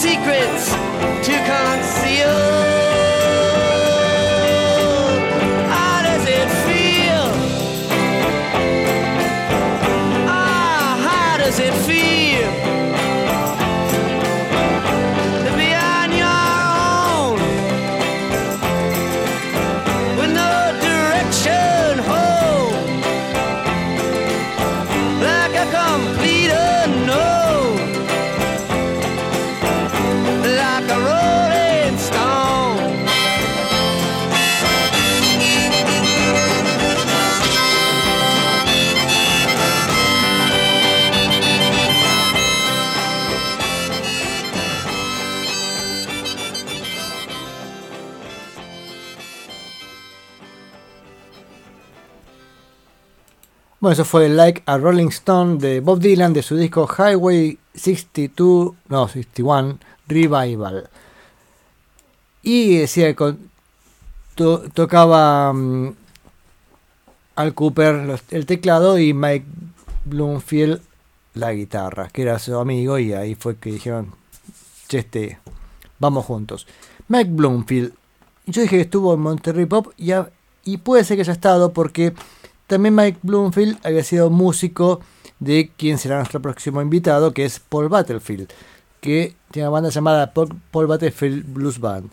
secrets to conceal. Bueno, eso fue Like a Rolling Stone de Bob Dylan de su disco Highway 62, no, 61 Revival. Y decía que tocaba mm, Al Cooper el teclado y Mike Bloomfield la guitarra, que era su amigo, y ahí fue que dijeron, che, este, vamos juntos. Mike Bloomfield, yo dije que estuvo en Monterrey Pop y, y puede ser que haya estado porque también Mike Bloomfield había sido músico de quien será nuestro próximo invitado, que es Paul Battlefield, que tiene una banda llamada Paul, Battlefield Blues Band.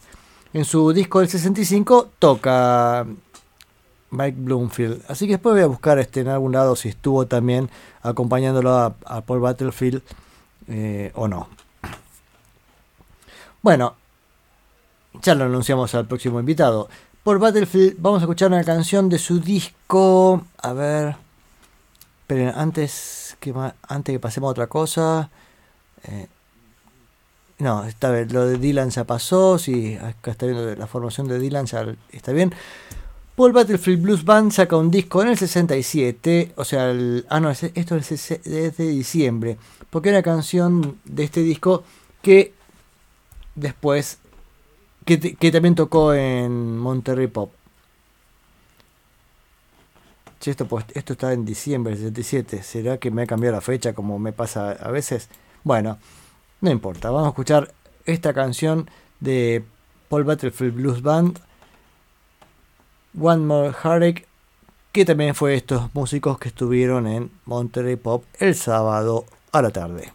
En su disco del 65 toca Mike Bloomfield. Así que después voy a buscar este, en algún lado si estuvo también acompañándolo a, a Paul Battlefield eh, o no. Bueno, ya lo anunciamos al próximo invitado. Por Battlefield vamos a escuchar una canción de su disco. A ver. Pero antes que, antes que pasemos a otra cosa. eh, no, esta vez lo de Dylan ya pasó. Sí, acá está viendo la formación de Dylan, ya está bien. Paul Battlefield Blues Band saca un disco en el 67. O sea, el- ah, no, es- esto es es de diciembre. Porque era canción de este disco que después que, también tocó en Monterrey Pop. Esto, pues, esto está en diciembre del 77. ¿Será que me ha cambiado la fecha como me pasa a veces? Bueno, no importa. Vamos a escuchar esta canción de Paul Battlefield Blues Band. One More Heartache. Que también fue estos músicos que estuvieron en Monterrey Pop el sábado a la tarde.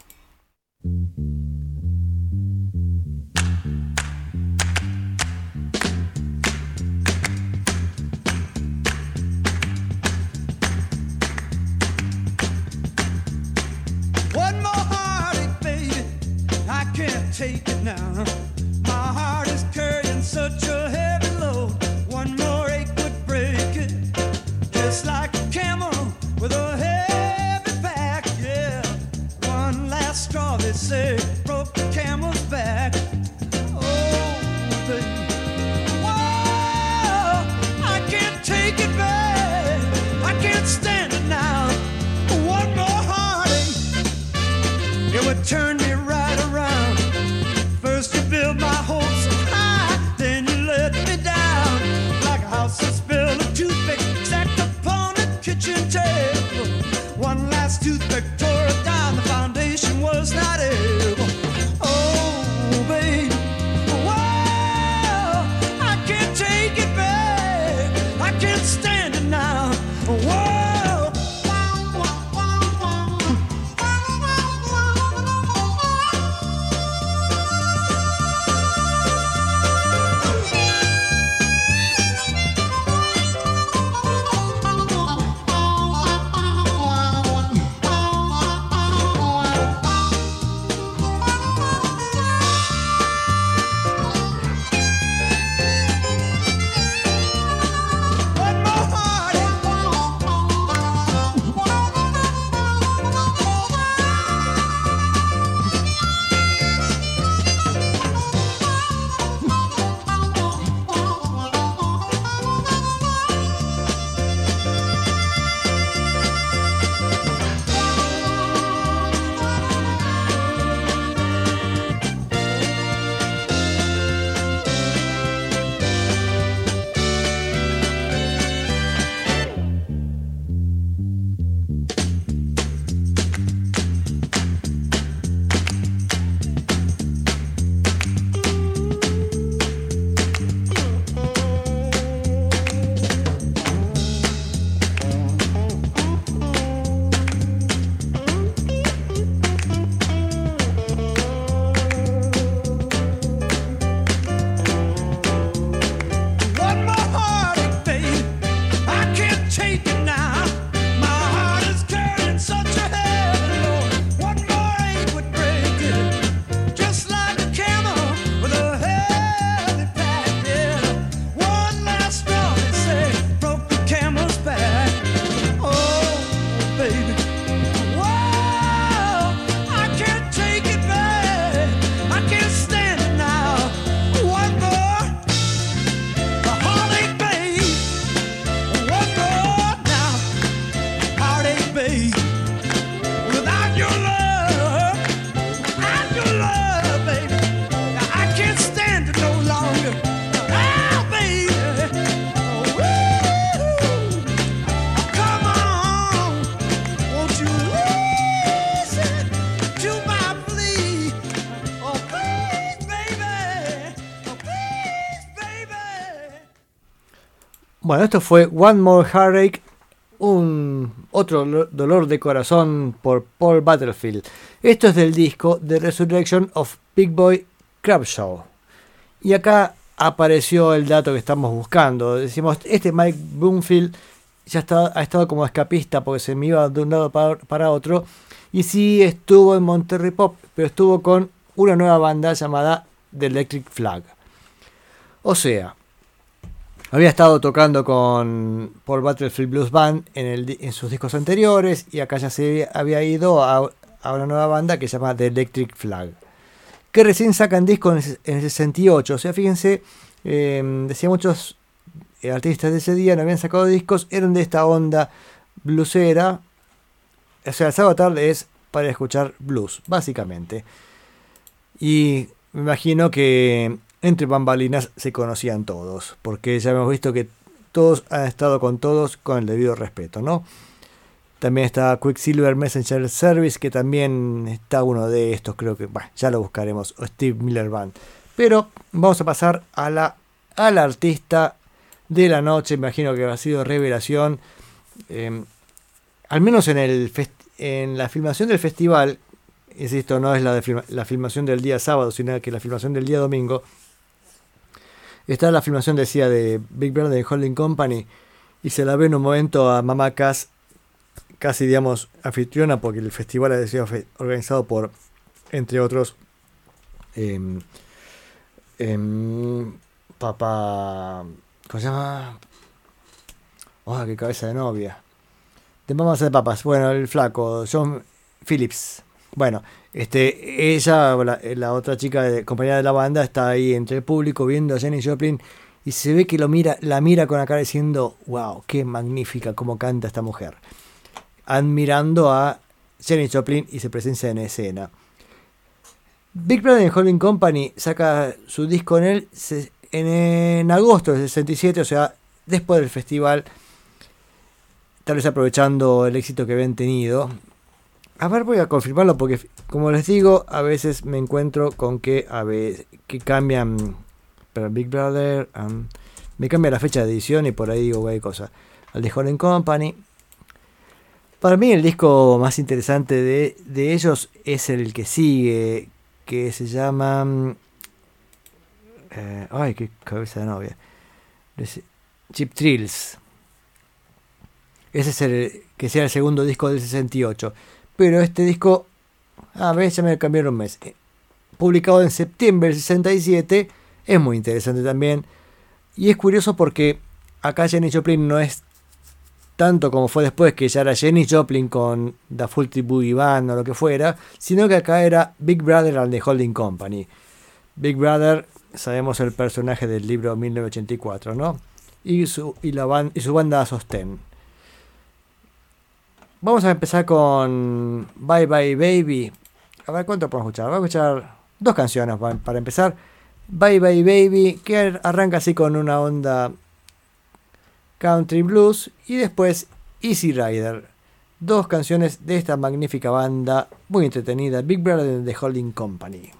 Take it now. My heart is carrying such a heavy load. One more ache would break it. Just like a camel with a heavy back, yeah. One last straw, they say, broke the camel's back. Oh, baby. Whoa, I can't take it back. I can't stand it now. One more heartache. It would turn me right Bueno, esto fue One More Heartache, un otro lo- dolor de corazón por Paul Butterfield. Esto es del disco The Resurrection of Big Boy Crabshaw. Y acá apareció el dato que estamos buscando. Decimos, este Mike Bloomfield ya está, ha estado como escapista porque se me iba de un lado para, para otro. Y sí estuvo en Monterrey Pop, pero estuvo con una nueva banda llamada The Electric Flag. O sea, había estado tocando con Paul Battlefield Blues Band en, el en sus discos anteriores y acá ya se había ido a, una nueva banda que se llama The Electric Flag. Que recién sacan disco en, el- en el 68. O sea, fíjense, eh, decía muchos eh, artistas de ese día no habían sacado discos, eran de esta onda bluesera. O sea, el sábado tarde es para escuchar blues, básicamente. Y me imagino que entre bambalinas se conocían todos, porque ya hemos visto que todos han estado con todos con el debido respeto, ¿no? También está Quicksilver Messenger Service, que también está uno de estos, creo que, ya lo buscaremos, o Steve Miller Band. Pero vamos a pasar a la, artista de la noche, imagino que ha sido revelación, eh, al menos en, el en la filmación del festival, insisto, no es la, de la filmación del día sábado, sino que la filmación del día domingo, está la filmación, decía, de Big Brother de Holding Company, y se la ve en un momento a Mamá Cass, casi, digamos, anfitriona, porque el festival ha sido organizado por, entre otros, em, papá. ¿Cómo se llama? ¡Oh, qué cabeza de novia! De Mamas de Papas. Bueno, el flaco, John Phillips. Bueno, este, ella, la, otra chica de, compañera de la banda, está ahí entre el público viendo a Jenny Joplin y se ve que lo mira, la mira con la cara diciendo, wow, qué magnífica cómo canta esta mujer. Admirando a Jenny Joplin y se presencia en escena. Big Brother Holding Company saca su disco en, el, en, en agosto del 67, o sea, después del festival, tal vez aprovechando el éxito que habían tenido. A ver, voy a confirmarlo porque, como les digo, a veces me encuentro con que, a veces, que cambian pero Big Brother me cambia la fecha de edición y por ahí digo güey cosa. Al de Holland Company. Para mí el disco más interesante de, de ellos es el que sigue que se llama eh, ay qué cabeza de novia. Chip Thrills. Ese es el que sea el segundo disco del 68 pero este disco a ver ya me cambiaron un mes Eh, publicado en septiembre del 67 es muy interesante también. Y es curioso porque acá Jenny Joplin no es tanto como fue después, que ya era Jenny Joplin con The Fulty Boogie Band o lo que fuera, sino que acá era Big Brother and the Holding Company. Big Brother, sabemos el personaje del libro 1984, ¿no? Y su, y y su banda Sostén. Vamos a empezar con Bye Bye Baby. A ver cuánto podemos escuchar. Vamos a escuchar dos canciones pa- para empezar. Bye Bye Baby, que ar- arranca así con una onda country blues, y después Easy Rider. Dos canciones de esta magnífica banda, muy entretenida, Big Brother the Holding Company.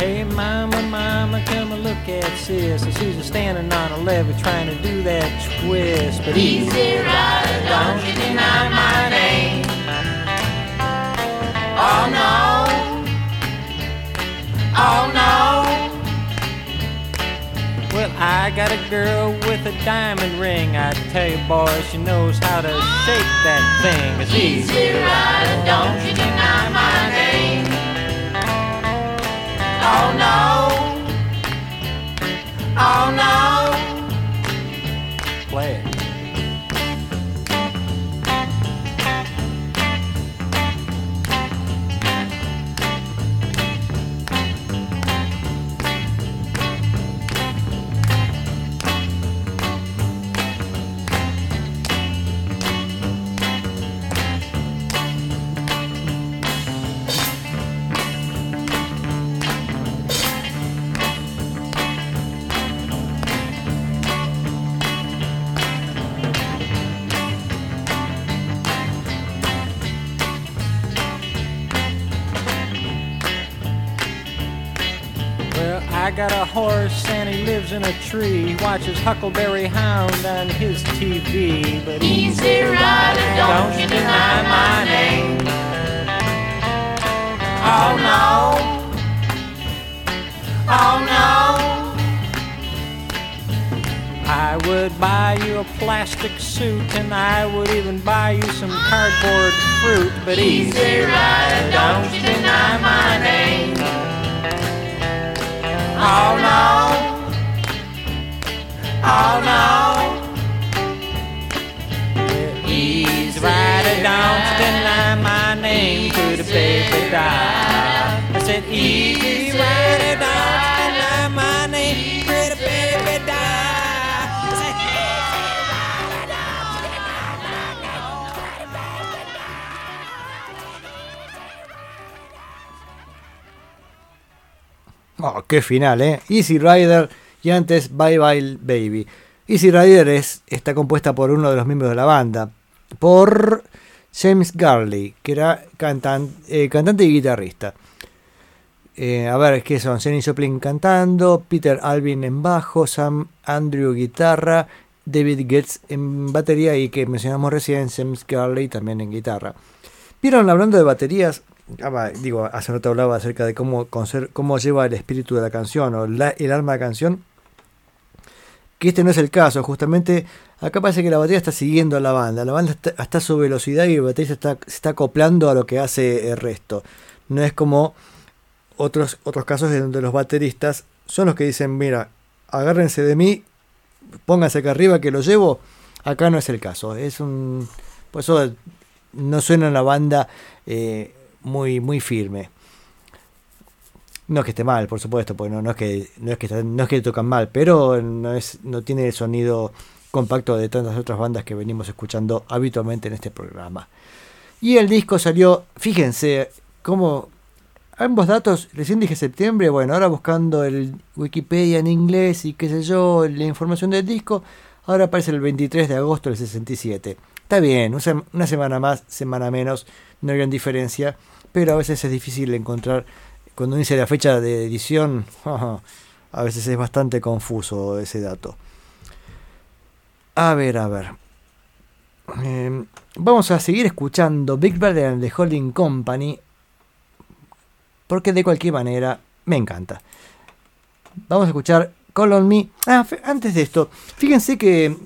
Hey mama, mama, come and look at sis. And she's standing on a levee trying to do that twist. But easy rider, don't you deny my name. Oh no, oh no. Well, I got a girl with a diamond ring. I tell you, boy, she knows how to shake that thing. It's easy, easy rider, don't you deny my name. Oh no. Oh no. Got a horse and he lives in a tree. He watches Huckleberry Hound on his TV. But Easy rider, don't you deny my name. Oh no. Oh no. I would buy you a plastic suit and I would even buy you some cardboard fruit. But easy rider, don't you deny my name. Oh no. Oh no. Easy rider, don't deny my name. Could a baby die? I said, easy rider, Oh, qué final, ¿eh? Easy Rider y antes Bye Bye Baby. Easy Rider es, está compuesta por uno de los miembros de la banda, por James Garley, que era eh, cantante y guitarrista. Eh, a ver, ¿qué son? Jenny Joplin cantando, Peter Alvin en bajo, Sam Andrew guitarra, David Getz en batería y que mencionamos recién, James Garley también en guitarra. ¿Vieron hablando de baterías? Digo, hace rato hablaba acerca de cómo, cómo lleva el espíritu de la canción o el alma de la canción. Que este no es el caso, justamente acá parece que la batería está siguiendo a la banda. La banda está, está a su velocidad y el baterista está, se está acoplando a lo que hace el resto. No es como otros, otros casos en donde los bateristas son los que dicen, mira, agárrense de mí, pónganse acá arriba que lo llevo. Acá no es el caso. Es un. Por eso no suena la banda eh, muy, muy firme. No es que esté mal, por supuesto, porque no, no es que no es que no es que tocan mal, pero no es no tiene el sonido compacto de tantas otras bandas que venimos escuchando habitualmente en este programa. Y el disco salió, fíjense, como ambos datos, recién dije septiembre, bueno, ahora buscando el Wikipedia en inglés y qué sé yo, la información del disco, ahora aparece el 23 de agosto del 67. Está bien, una sem- una semana más, semana menos, no hay gran diferencia, pero a veces es difícil encontrar, cuando dice la fecha de edición, a veces es bastante confuso ese dato. A ver, a ver. Eh, vamos a seguir escuchando Big Brother and the Holding Company porque de cualquier manera me encanta. Vamos a escuchar Call on Me. Ah, antes de esto, fíjense que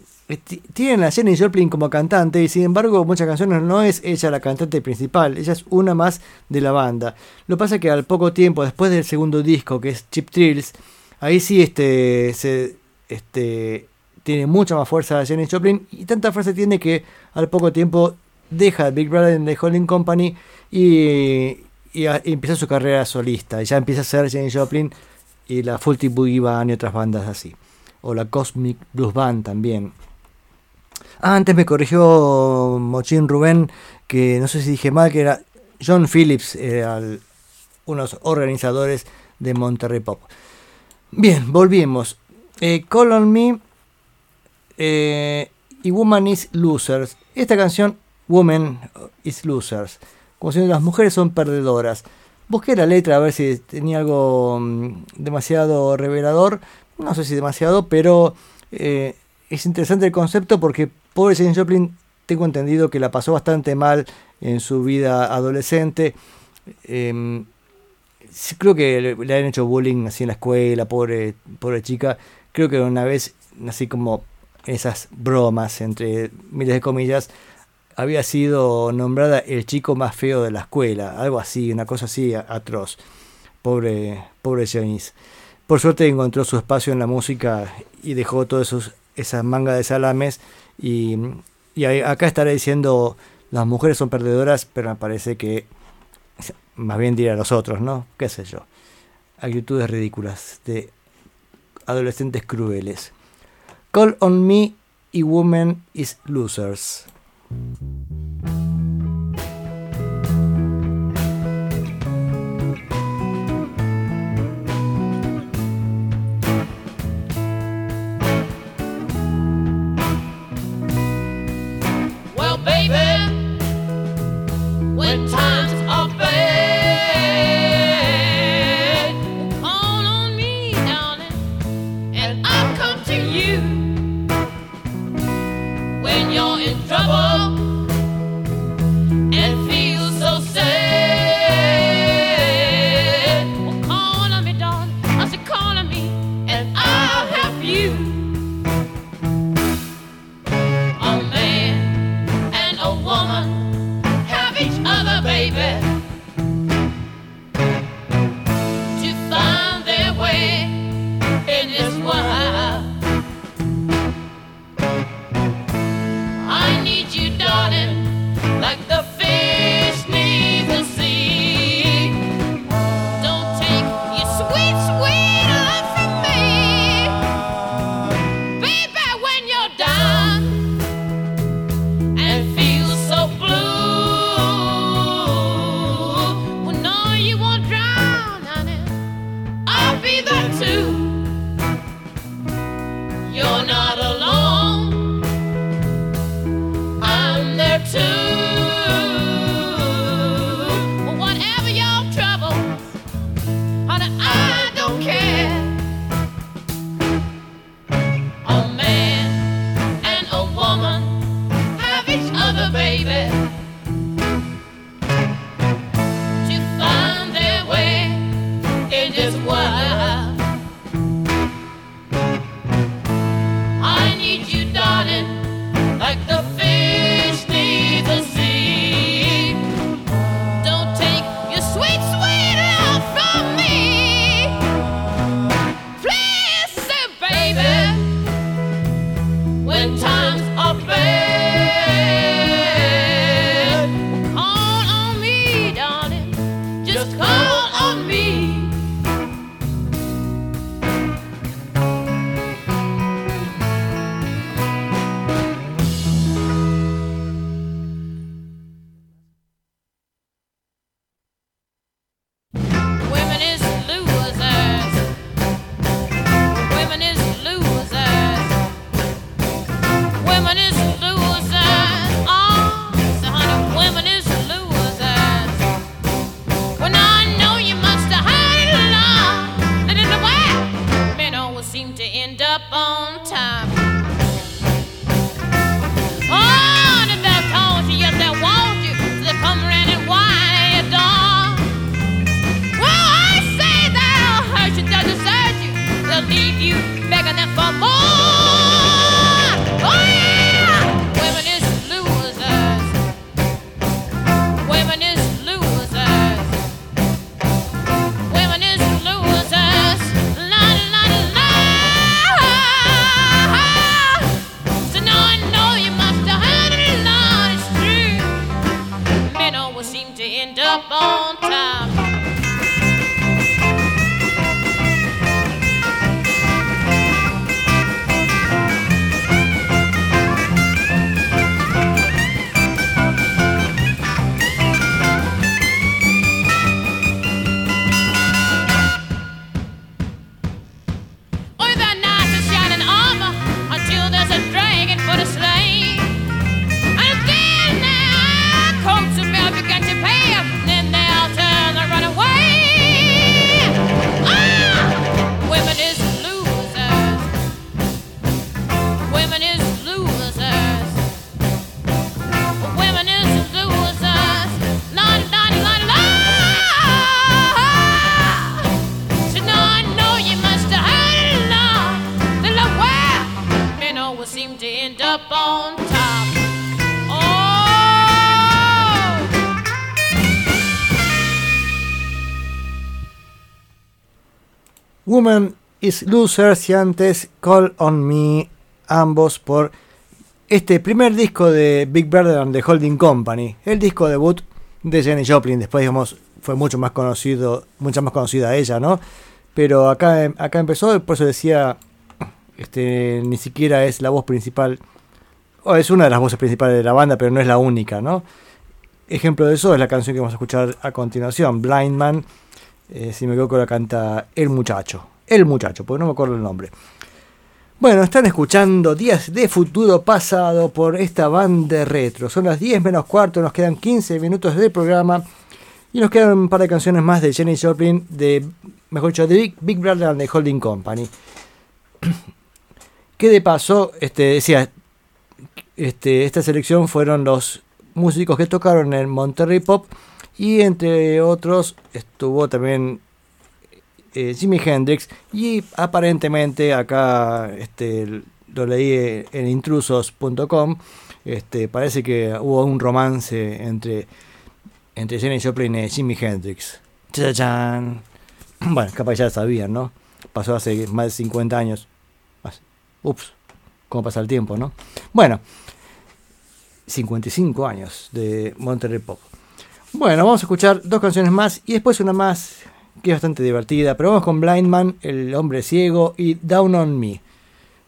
tienen a Jenny Joplin como cantante y sin embargo muchas canciones no es ella la cantante principal, ella es una más de la banda. Lo que pasa es que al poco tiempo, después del segundo disco que es Chip Thrills, ahí sí este, se, este, tiene mucha más fuerza Jenny Joplin y tanta fuerza tiene que al poco tiempo deja Big Brother and the Holding Company y, y empieza su carrera solista. Y ya empieza a ser Jenny Joplin y la Faulty Boogie Band y otras bandas así. O la Cosmic Blues Band también. Antes me corrigió Mochín Rubén, que no sé si dije mal, que era John Phillips, era el- uno de los organizadores de Monterrey Pop. Bien, volvimos. Eh, Call on Me eh, y Woman is Losers. Esta canción, Woman is Losers, como si las mujeres son perdedoras. Busqué la letra a ver si tenía algo mm, demasiado revelador. No sé si demasiado, pero eh, es interesante el concepto porque pobre Jane Joplin tengo entendido que la pasó bastante mal en su vida adolescente. Sí, creo que le, han hecho bullying así en la escuela, pobre, pobre chica, creo que una vez, así como esas bromas, entre miles de comillas, había sido nombrada el chico más feo de la escuela, algo así, una cosa así atroz. Pobre, pobre Janice. Por suerte encontró su espacio en la música y dejó todas esas mangas de salames. Y, y acá estaré diciendo, las mujeres son perdedoras, pero me parece que más bien dirá a los otros, ¿no? ¿Qué sé yo? Actitudes ridículas de adolescentes crueles. Call on me y Women is Losers. another baby. Is Losers y antes Call on Me, ambos por este primer disco de Big Brother and the Holding Company, el disco debut de Jenny Joplin. Después, digamos, fue mucho más conocido, mucha más conocida ella, ¿no? Pero acá, acá empezó, por eso decía, este, ni siquiera es la voz principal, o es una de las voces principales de la banda, pero no es la única, ¿no? Ejemplo de eso es la canción que vamos a escuchar a continuación, Blind Man. Eh, si me equivoco, la canta El Muchacho. El Muchacho, porque no me acuerdo el nombre. Bueno, están escuchando Días de Futuro Pasado por esta banda retro. Son las 10 menos cuarto, nos quedan 15 minutos de programa. Y nos quedan un par de canciones más de Jenny Joplin, de, mejor dicho, de Big, Brother and the Holding Company. que de paso, este, decía, este, esta selección fueron los músicos que tocaron en Monterrey Pop y entre otros estuvo también eh, Jimi Hendrix y aparentemente acá este, lo leí en intrusos.com este, parece que hubo un romance entre entre Jenny Joplin y Jimi Hendrix ¡Chachán! bueno capaz ya sabían ¿no? pasó hace más de 50 años ups cómo pasa el tiempo ¿no? bueno 55 años de Monterrey Pop. Bueno, vamos a escuchar dos canciones más y después una más que es bastante divertida. Pero vamos con Blind Man, El hombre ciego y Down on Me.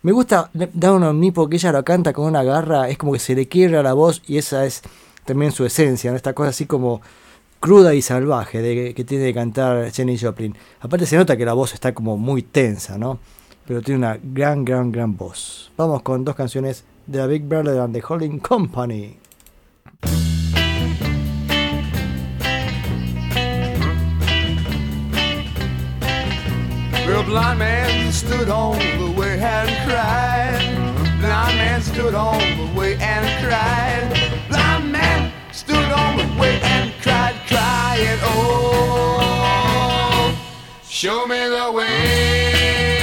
Me gusta Down on Me porque ella lo canta con una garra, es como que se le quiebra la voz y esa es también su esencia, esta cosa así como cruda y salvaje de, que tiene que cantar Jenny Joplin. Aparte se nota que la voz está como muy tensa, ¿no? Pero tiene una gran, gran, gran voz. Vamos con dos canciones de la Big Brother and the Holding Company. Well, blind man stood on the way and cried. Blind man stood on the way and cried. Blind man stood on the way and cried, crying, Oh, show me the way.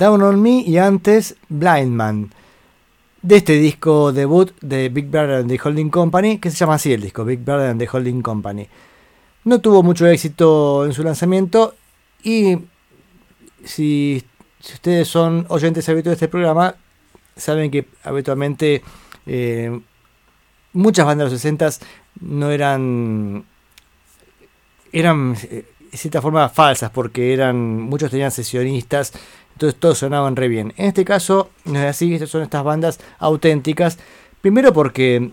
Down on Me y antes Blind Man. De este disco debut de Big Brother and the Holding Company, que se llama así el disco, Big Brother and the Holding Company. No tuvo mucho éxito en su lanzamiento y si, ustedes son oyentes habituales de este programa, saben que habitualmente eh, muchas bandas de los 60 no eran eran eh, de cierta forma falsas porque eran muchos tenían sesionistas entonces todos sonaban re bien. En este caso no es así son estas bandas auténticas. Primero porque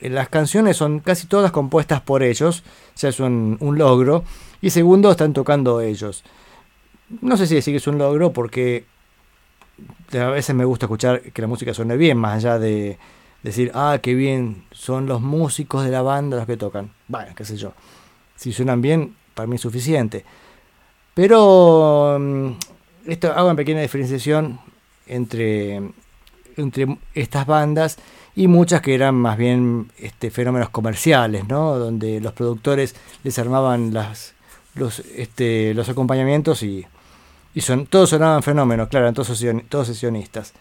las canciones son casi todas compuestas por ellos o sea es un, un logro. Y segundo están tocando ellos. No sé si decir que es un logro porque a veces me gusta escuchar que la música suene bien más allá de decir ah qué bien son los músicos de la banda los que tocan bueno qué sé yo. Si suenan bien, para mí es suficiente. Pero mm, esto hago una pequeña diferenciación entre, entre estas bandas y muchas que eran más bien este, fenómenos comerciales, ¿no? donde los productores les armaban las, los, este, los acompañamientos y, y son, todos sonaban fenómenos, claro, eran todos, todos sesionistas.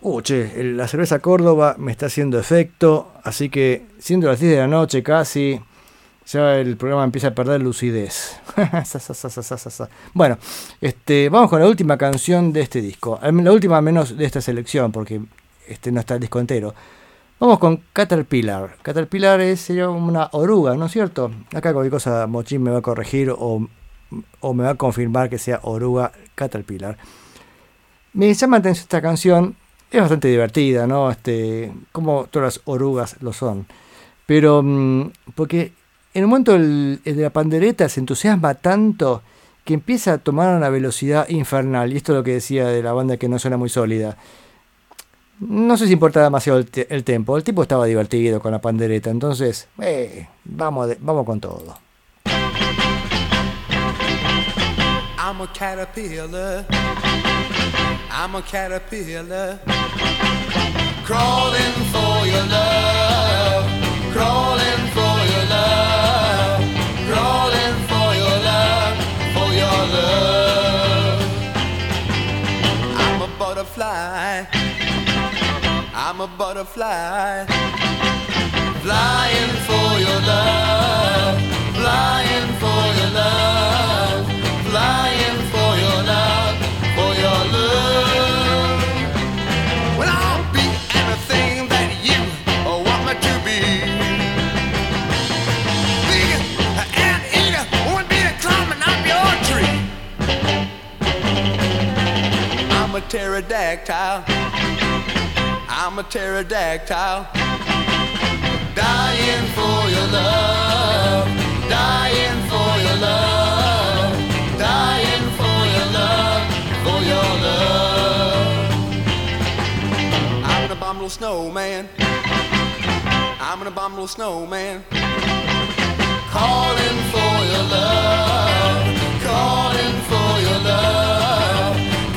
Uh, che, la cerveza Córdoba me está haciendo efecto, así que siendo las 10 de la noche casi, ya el programa empieza a perder lucidez. Bueno, este, vamos con la última canción de este disco. La última menos de esta selección, porque este no está el disco entero. Vamos con Caterpillar. Caterpillar es sería una oruga, ¿no es cierto? Acá cualquier cosa Mochín me va a corregir o, o me va a confirmar que sea oruga Caterpillar. Me llama la atención esta canción. Es bastante divertida, ¿no? Este, como todas las orugas lo son. Pero, mm, porque en un momento de la pandereta se entusiasma tanto que empieza a tomar una velocidad infernal. Y esto es lo que decía de la banda que no suena muy sólida. No sé si importa demasiado el, el tempo. El tipo estaba divertido con la pandereta. Entonces, eh, vamos, de- vamos con todo. I'm a caterpillar. I'm a caterpillar. Crawling for your love. Crawling love. I'm a butterfly. I'm a butterfly. Flying for your love. Flying for your love. Pterodactyl. I'm a pterodactyl. Dying for your love. Dying for your love. Dying for your love. For your love. I'm an abominable snowman. I'm an abominable snowman. Calling for your love. Calling for your love.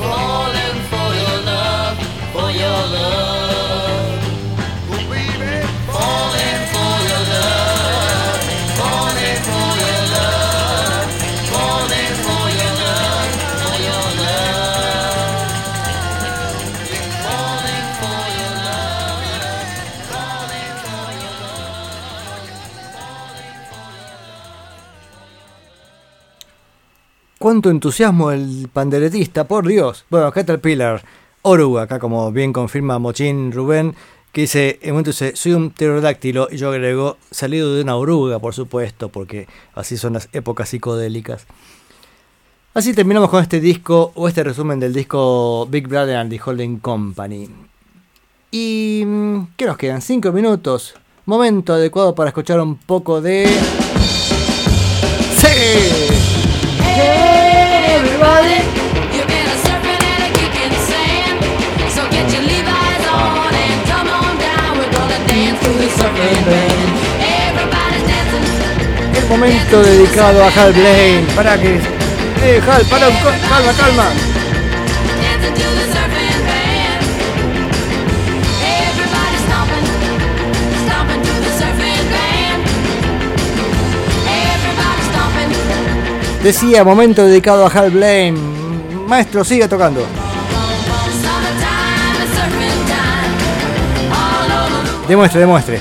Falling for your love. For your love. Cuánto entusiasmo el panderetista, por Dios. Bueno, Caterpillar, oruga, acá como bien confirma Mochín Rubén, que dice, en un momento dice, soy un pterodáctilo, y yo agrego, salido de una oruga, por supuesto, porque así son las épocas psicodélicas. Así terminamos con este disco, o este resumen del disco Big Brother and the Holding Company. Y... mm, ¿qué nos quedan? ¿Cinco minutos? Momento adecuado para escuchar un poco de... ¡Sí! El momento dedicado a Hal Blaine. Para que. Eh, Hal, para, un co- calma, calma. Decía, momento dedicado a Hal Blaine. Maestro, siga tocando. Demuestre, demuestre.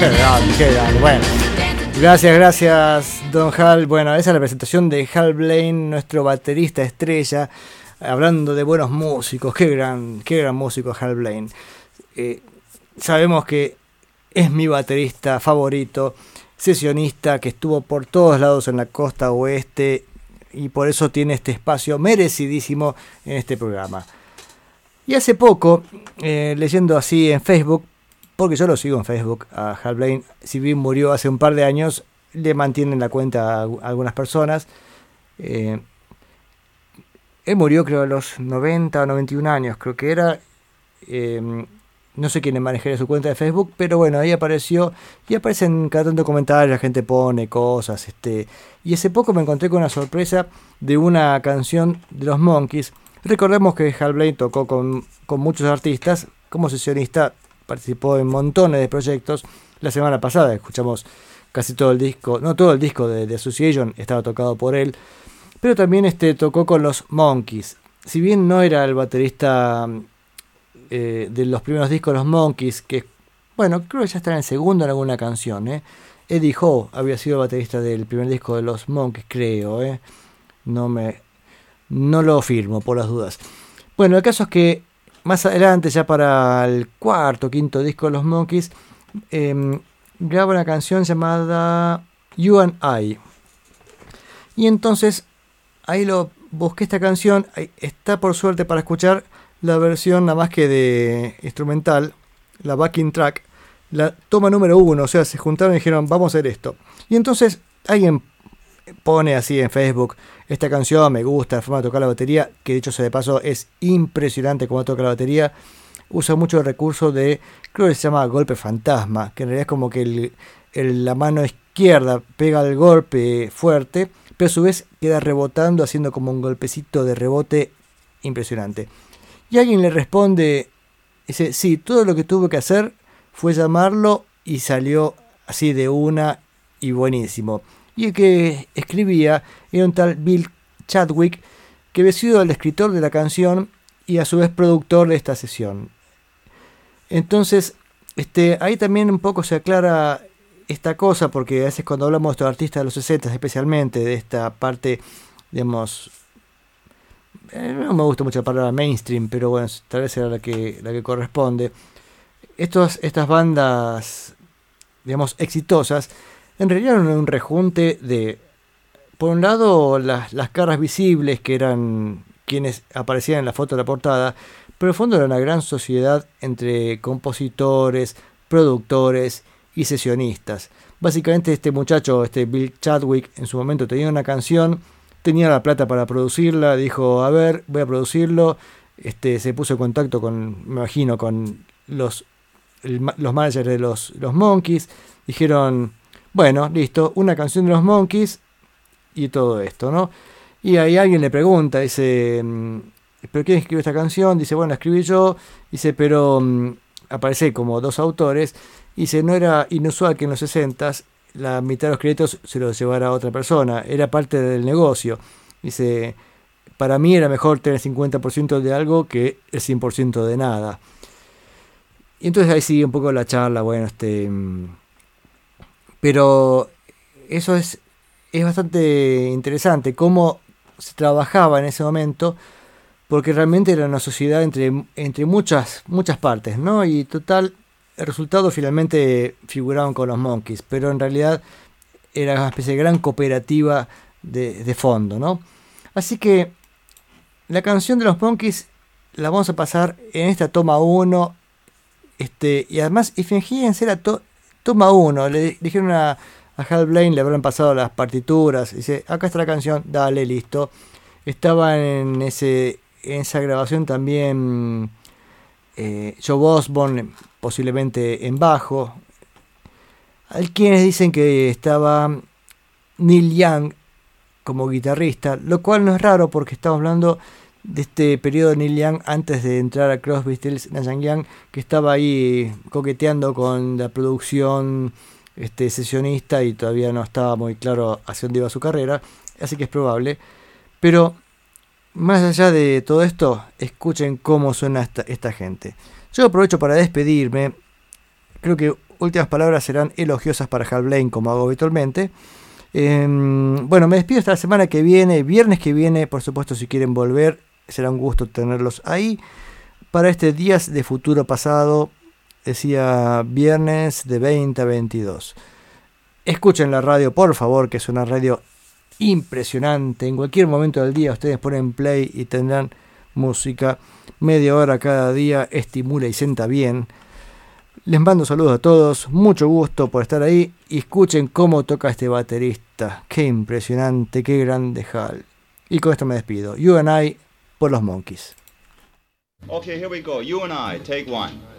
Qué grande, qué grande. Bueno. Gracias, gracias, Don Hal. Bueno, esa es la presentación de Hal Blaine, nuestro baterista estrella. Hablando de buenos músicos, qué gran, qué gran músico Hal Blaine. Eh, sabemos que es mi baterista favorito, sesionista, que estuvo por todos lados en la costa oeste y por eso tiene este espacio merecidísimo en este programa. Y hace poco, eh, leyendo así en Facebook, porque yo lo sigo en Facebook, a Hal Blaine, si bien murió hace un par de años, le mantienen la cuenta a algu- algunas personas. Eh, él murió creo a los 90 o 91 años, creo que era. eh, no sé quién manejaría su cuenta de Facebook, pero bueno, ahí apareció y aparecen cada tanto comentarios, la gente pone cosas, este, y hace poco me encontré con una sorpresa de una canción de los Monkeys. Recordemos que Hal Blaine tocó con, con muchos artistas, como sesionista participó en montones de proyectos. La semana pasada escuchamos casi todo el disco, no todo el disco de, de Association estaba tocado por él, pero también este, tocó con los Monkeys. Si bien no era el baterista eh, de los primeros discos de los Monkeys, que bueno, creo que ya está en el segundo en alguna canción, ¿eh? Eddie Ho había sido baterista del primer disco de los Monkeys, creo, ¿eh? No me no lo firmo por las dudas. Bueno, el caso es que más adelante, ya para el cuarto, quinto disco de los Monkeys, em, graba una canción llamada You and I. Y entonces ahí lo busqué esta canción. Está por suerte para escuchar la versión nada más que de instrumental, la backing track, la toma número uno. O sea, se juntaron y dijeron, vamos a hacer esto. Y entonces alguien pone así en Facebook esta canción, me gusta la forma de tocar la batería, que dicho sea de paso es impresionante cómo toca la batería. Usa mucho el recurso de, creo que se llama golpe fantasma, que en realidad es como que la mano izquierda pega el golpe fuerte, pero a su vez queda rebotando, haciendo como un golpecito de rebote impresionante. Y alguien le responde, dice, sí, todo lo que tuve que hacer fue llamarlo y salió así de una y buenísimo. Y el que escribía era un tal Bill Chadwick, que había sido el escritor de la canción y a su vez productor de esta sesión. Entonces, este, ahí también un poco se aclara esta cosa, porque a veces cuando hablamos de estos artistas de los 60, especialmente de esta parte, digamos, eh, no me gusta mucho la palabra mainstream, pero bueno, tal vez era la que, la que corresponde. Estos, estas bandas, digamos, exitosas, en realidad eran un rejunte de, por un lado, las, las caras visibles, que eran quienes aparecían en la foto de la portada, pero en el fondo era una gran sociedad entre compositores, productores y sesionistas. Básicamente este muchacho, este Bill Chadwick, en su momento tenía una canción, tenía la plata para producirla, dijo, a ver, voy a producirlo, este, se puso en contacto con, me imagino, con los, el los managers de los, los Monkeys, dijeron, bueno, listo, una canción de los Monkeys y todo esto, ¿no? Y ahí alguien le pregunta, dice, mm, ¿pero quién escribió esta canción? Dice, bueno, la escribí yo, dice, pero mm, aparece como dos autores, dice, no era inusual que en los 60 la mitad de los créditos se los llevara a otra persona, era parte del negocio. Dice, para mí era mejor tener 50% de algo que el 100% de nada. Y entonces ahí sigue un poco la charla, bueno, este... mm, Pero eso es, es bastante interesante, cómo se trabajaba en ese momento, porque realmente era una sociedad entre, entre muchas, muchas partes, ¿no? Y total, el resultado finalmente figuraban con los Monkeys, pero en realidad era una especie de gran cooperativa de, de fondo, ¿no? Así que la canción de los Monkeys la vamos a pasar en esta toma 1, este, y además, y fíjense la to- toma 1, le dijeron a, A Hal Blaine le habrán pasado las partituras. Dice, acá está la canción, dale, listo. Estaba en, ese, en esa grabación también eh, Joe Osborne, posiblemente en bajo. Hay quienes dicen que estaba Neil Young como guitarrista, lo cual no es raro porque estamos hablando de este periodo de Neil Young antes de entrar a Crosby, Stills, Nash Young, que estaba ahí coqueteando con la producción este, sesionista y todavía no estaba muy claro hacia dónde iba su carrera, así que es probable. Pero más allá de todo esto, escuchen cómo suena esta, gente. Yo aprovecho para despedirme. Creo que últimas palabras serán elogiosas para Hal Blaine, como hago habitualmente. Em, bueno, me despido hasta la semana que viene, viernes que viene, por supuesto, si quieren volver, será un gusto tenerlos ahí. Para este Días de Futuro Pasado, decía viernes de 20 a 22. Escuchen la radio, por favor, que es una radio impresionante. En cualquier momento del día ustedes ponen play y tendrán música. Media hora cada día, estimula y sienta bien. Les mando saludos a todos, mucho gusto por estar ahí y escuchen cómo toca este baterista. Qué impresionante, qué grande Hal. Y con esto me despido. You and I por los Monkeys. Okay, here we go. You and I, take one.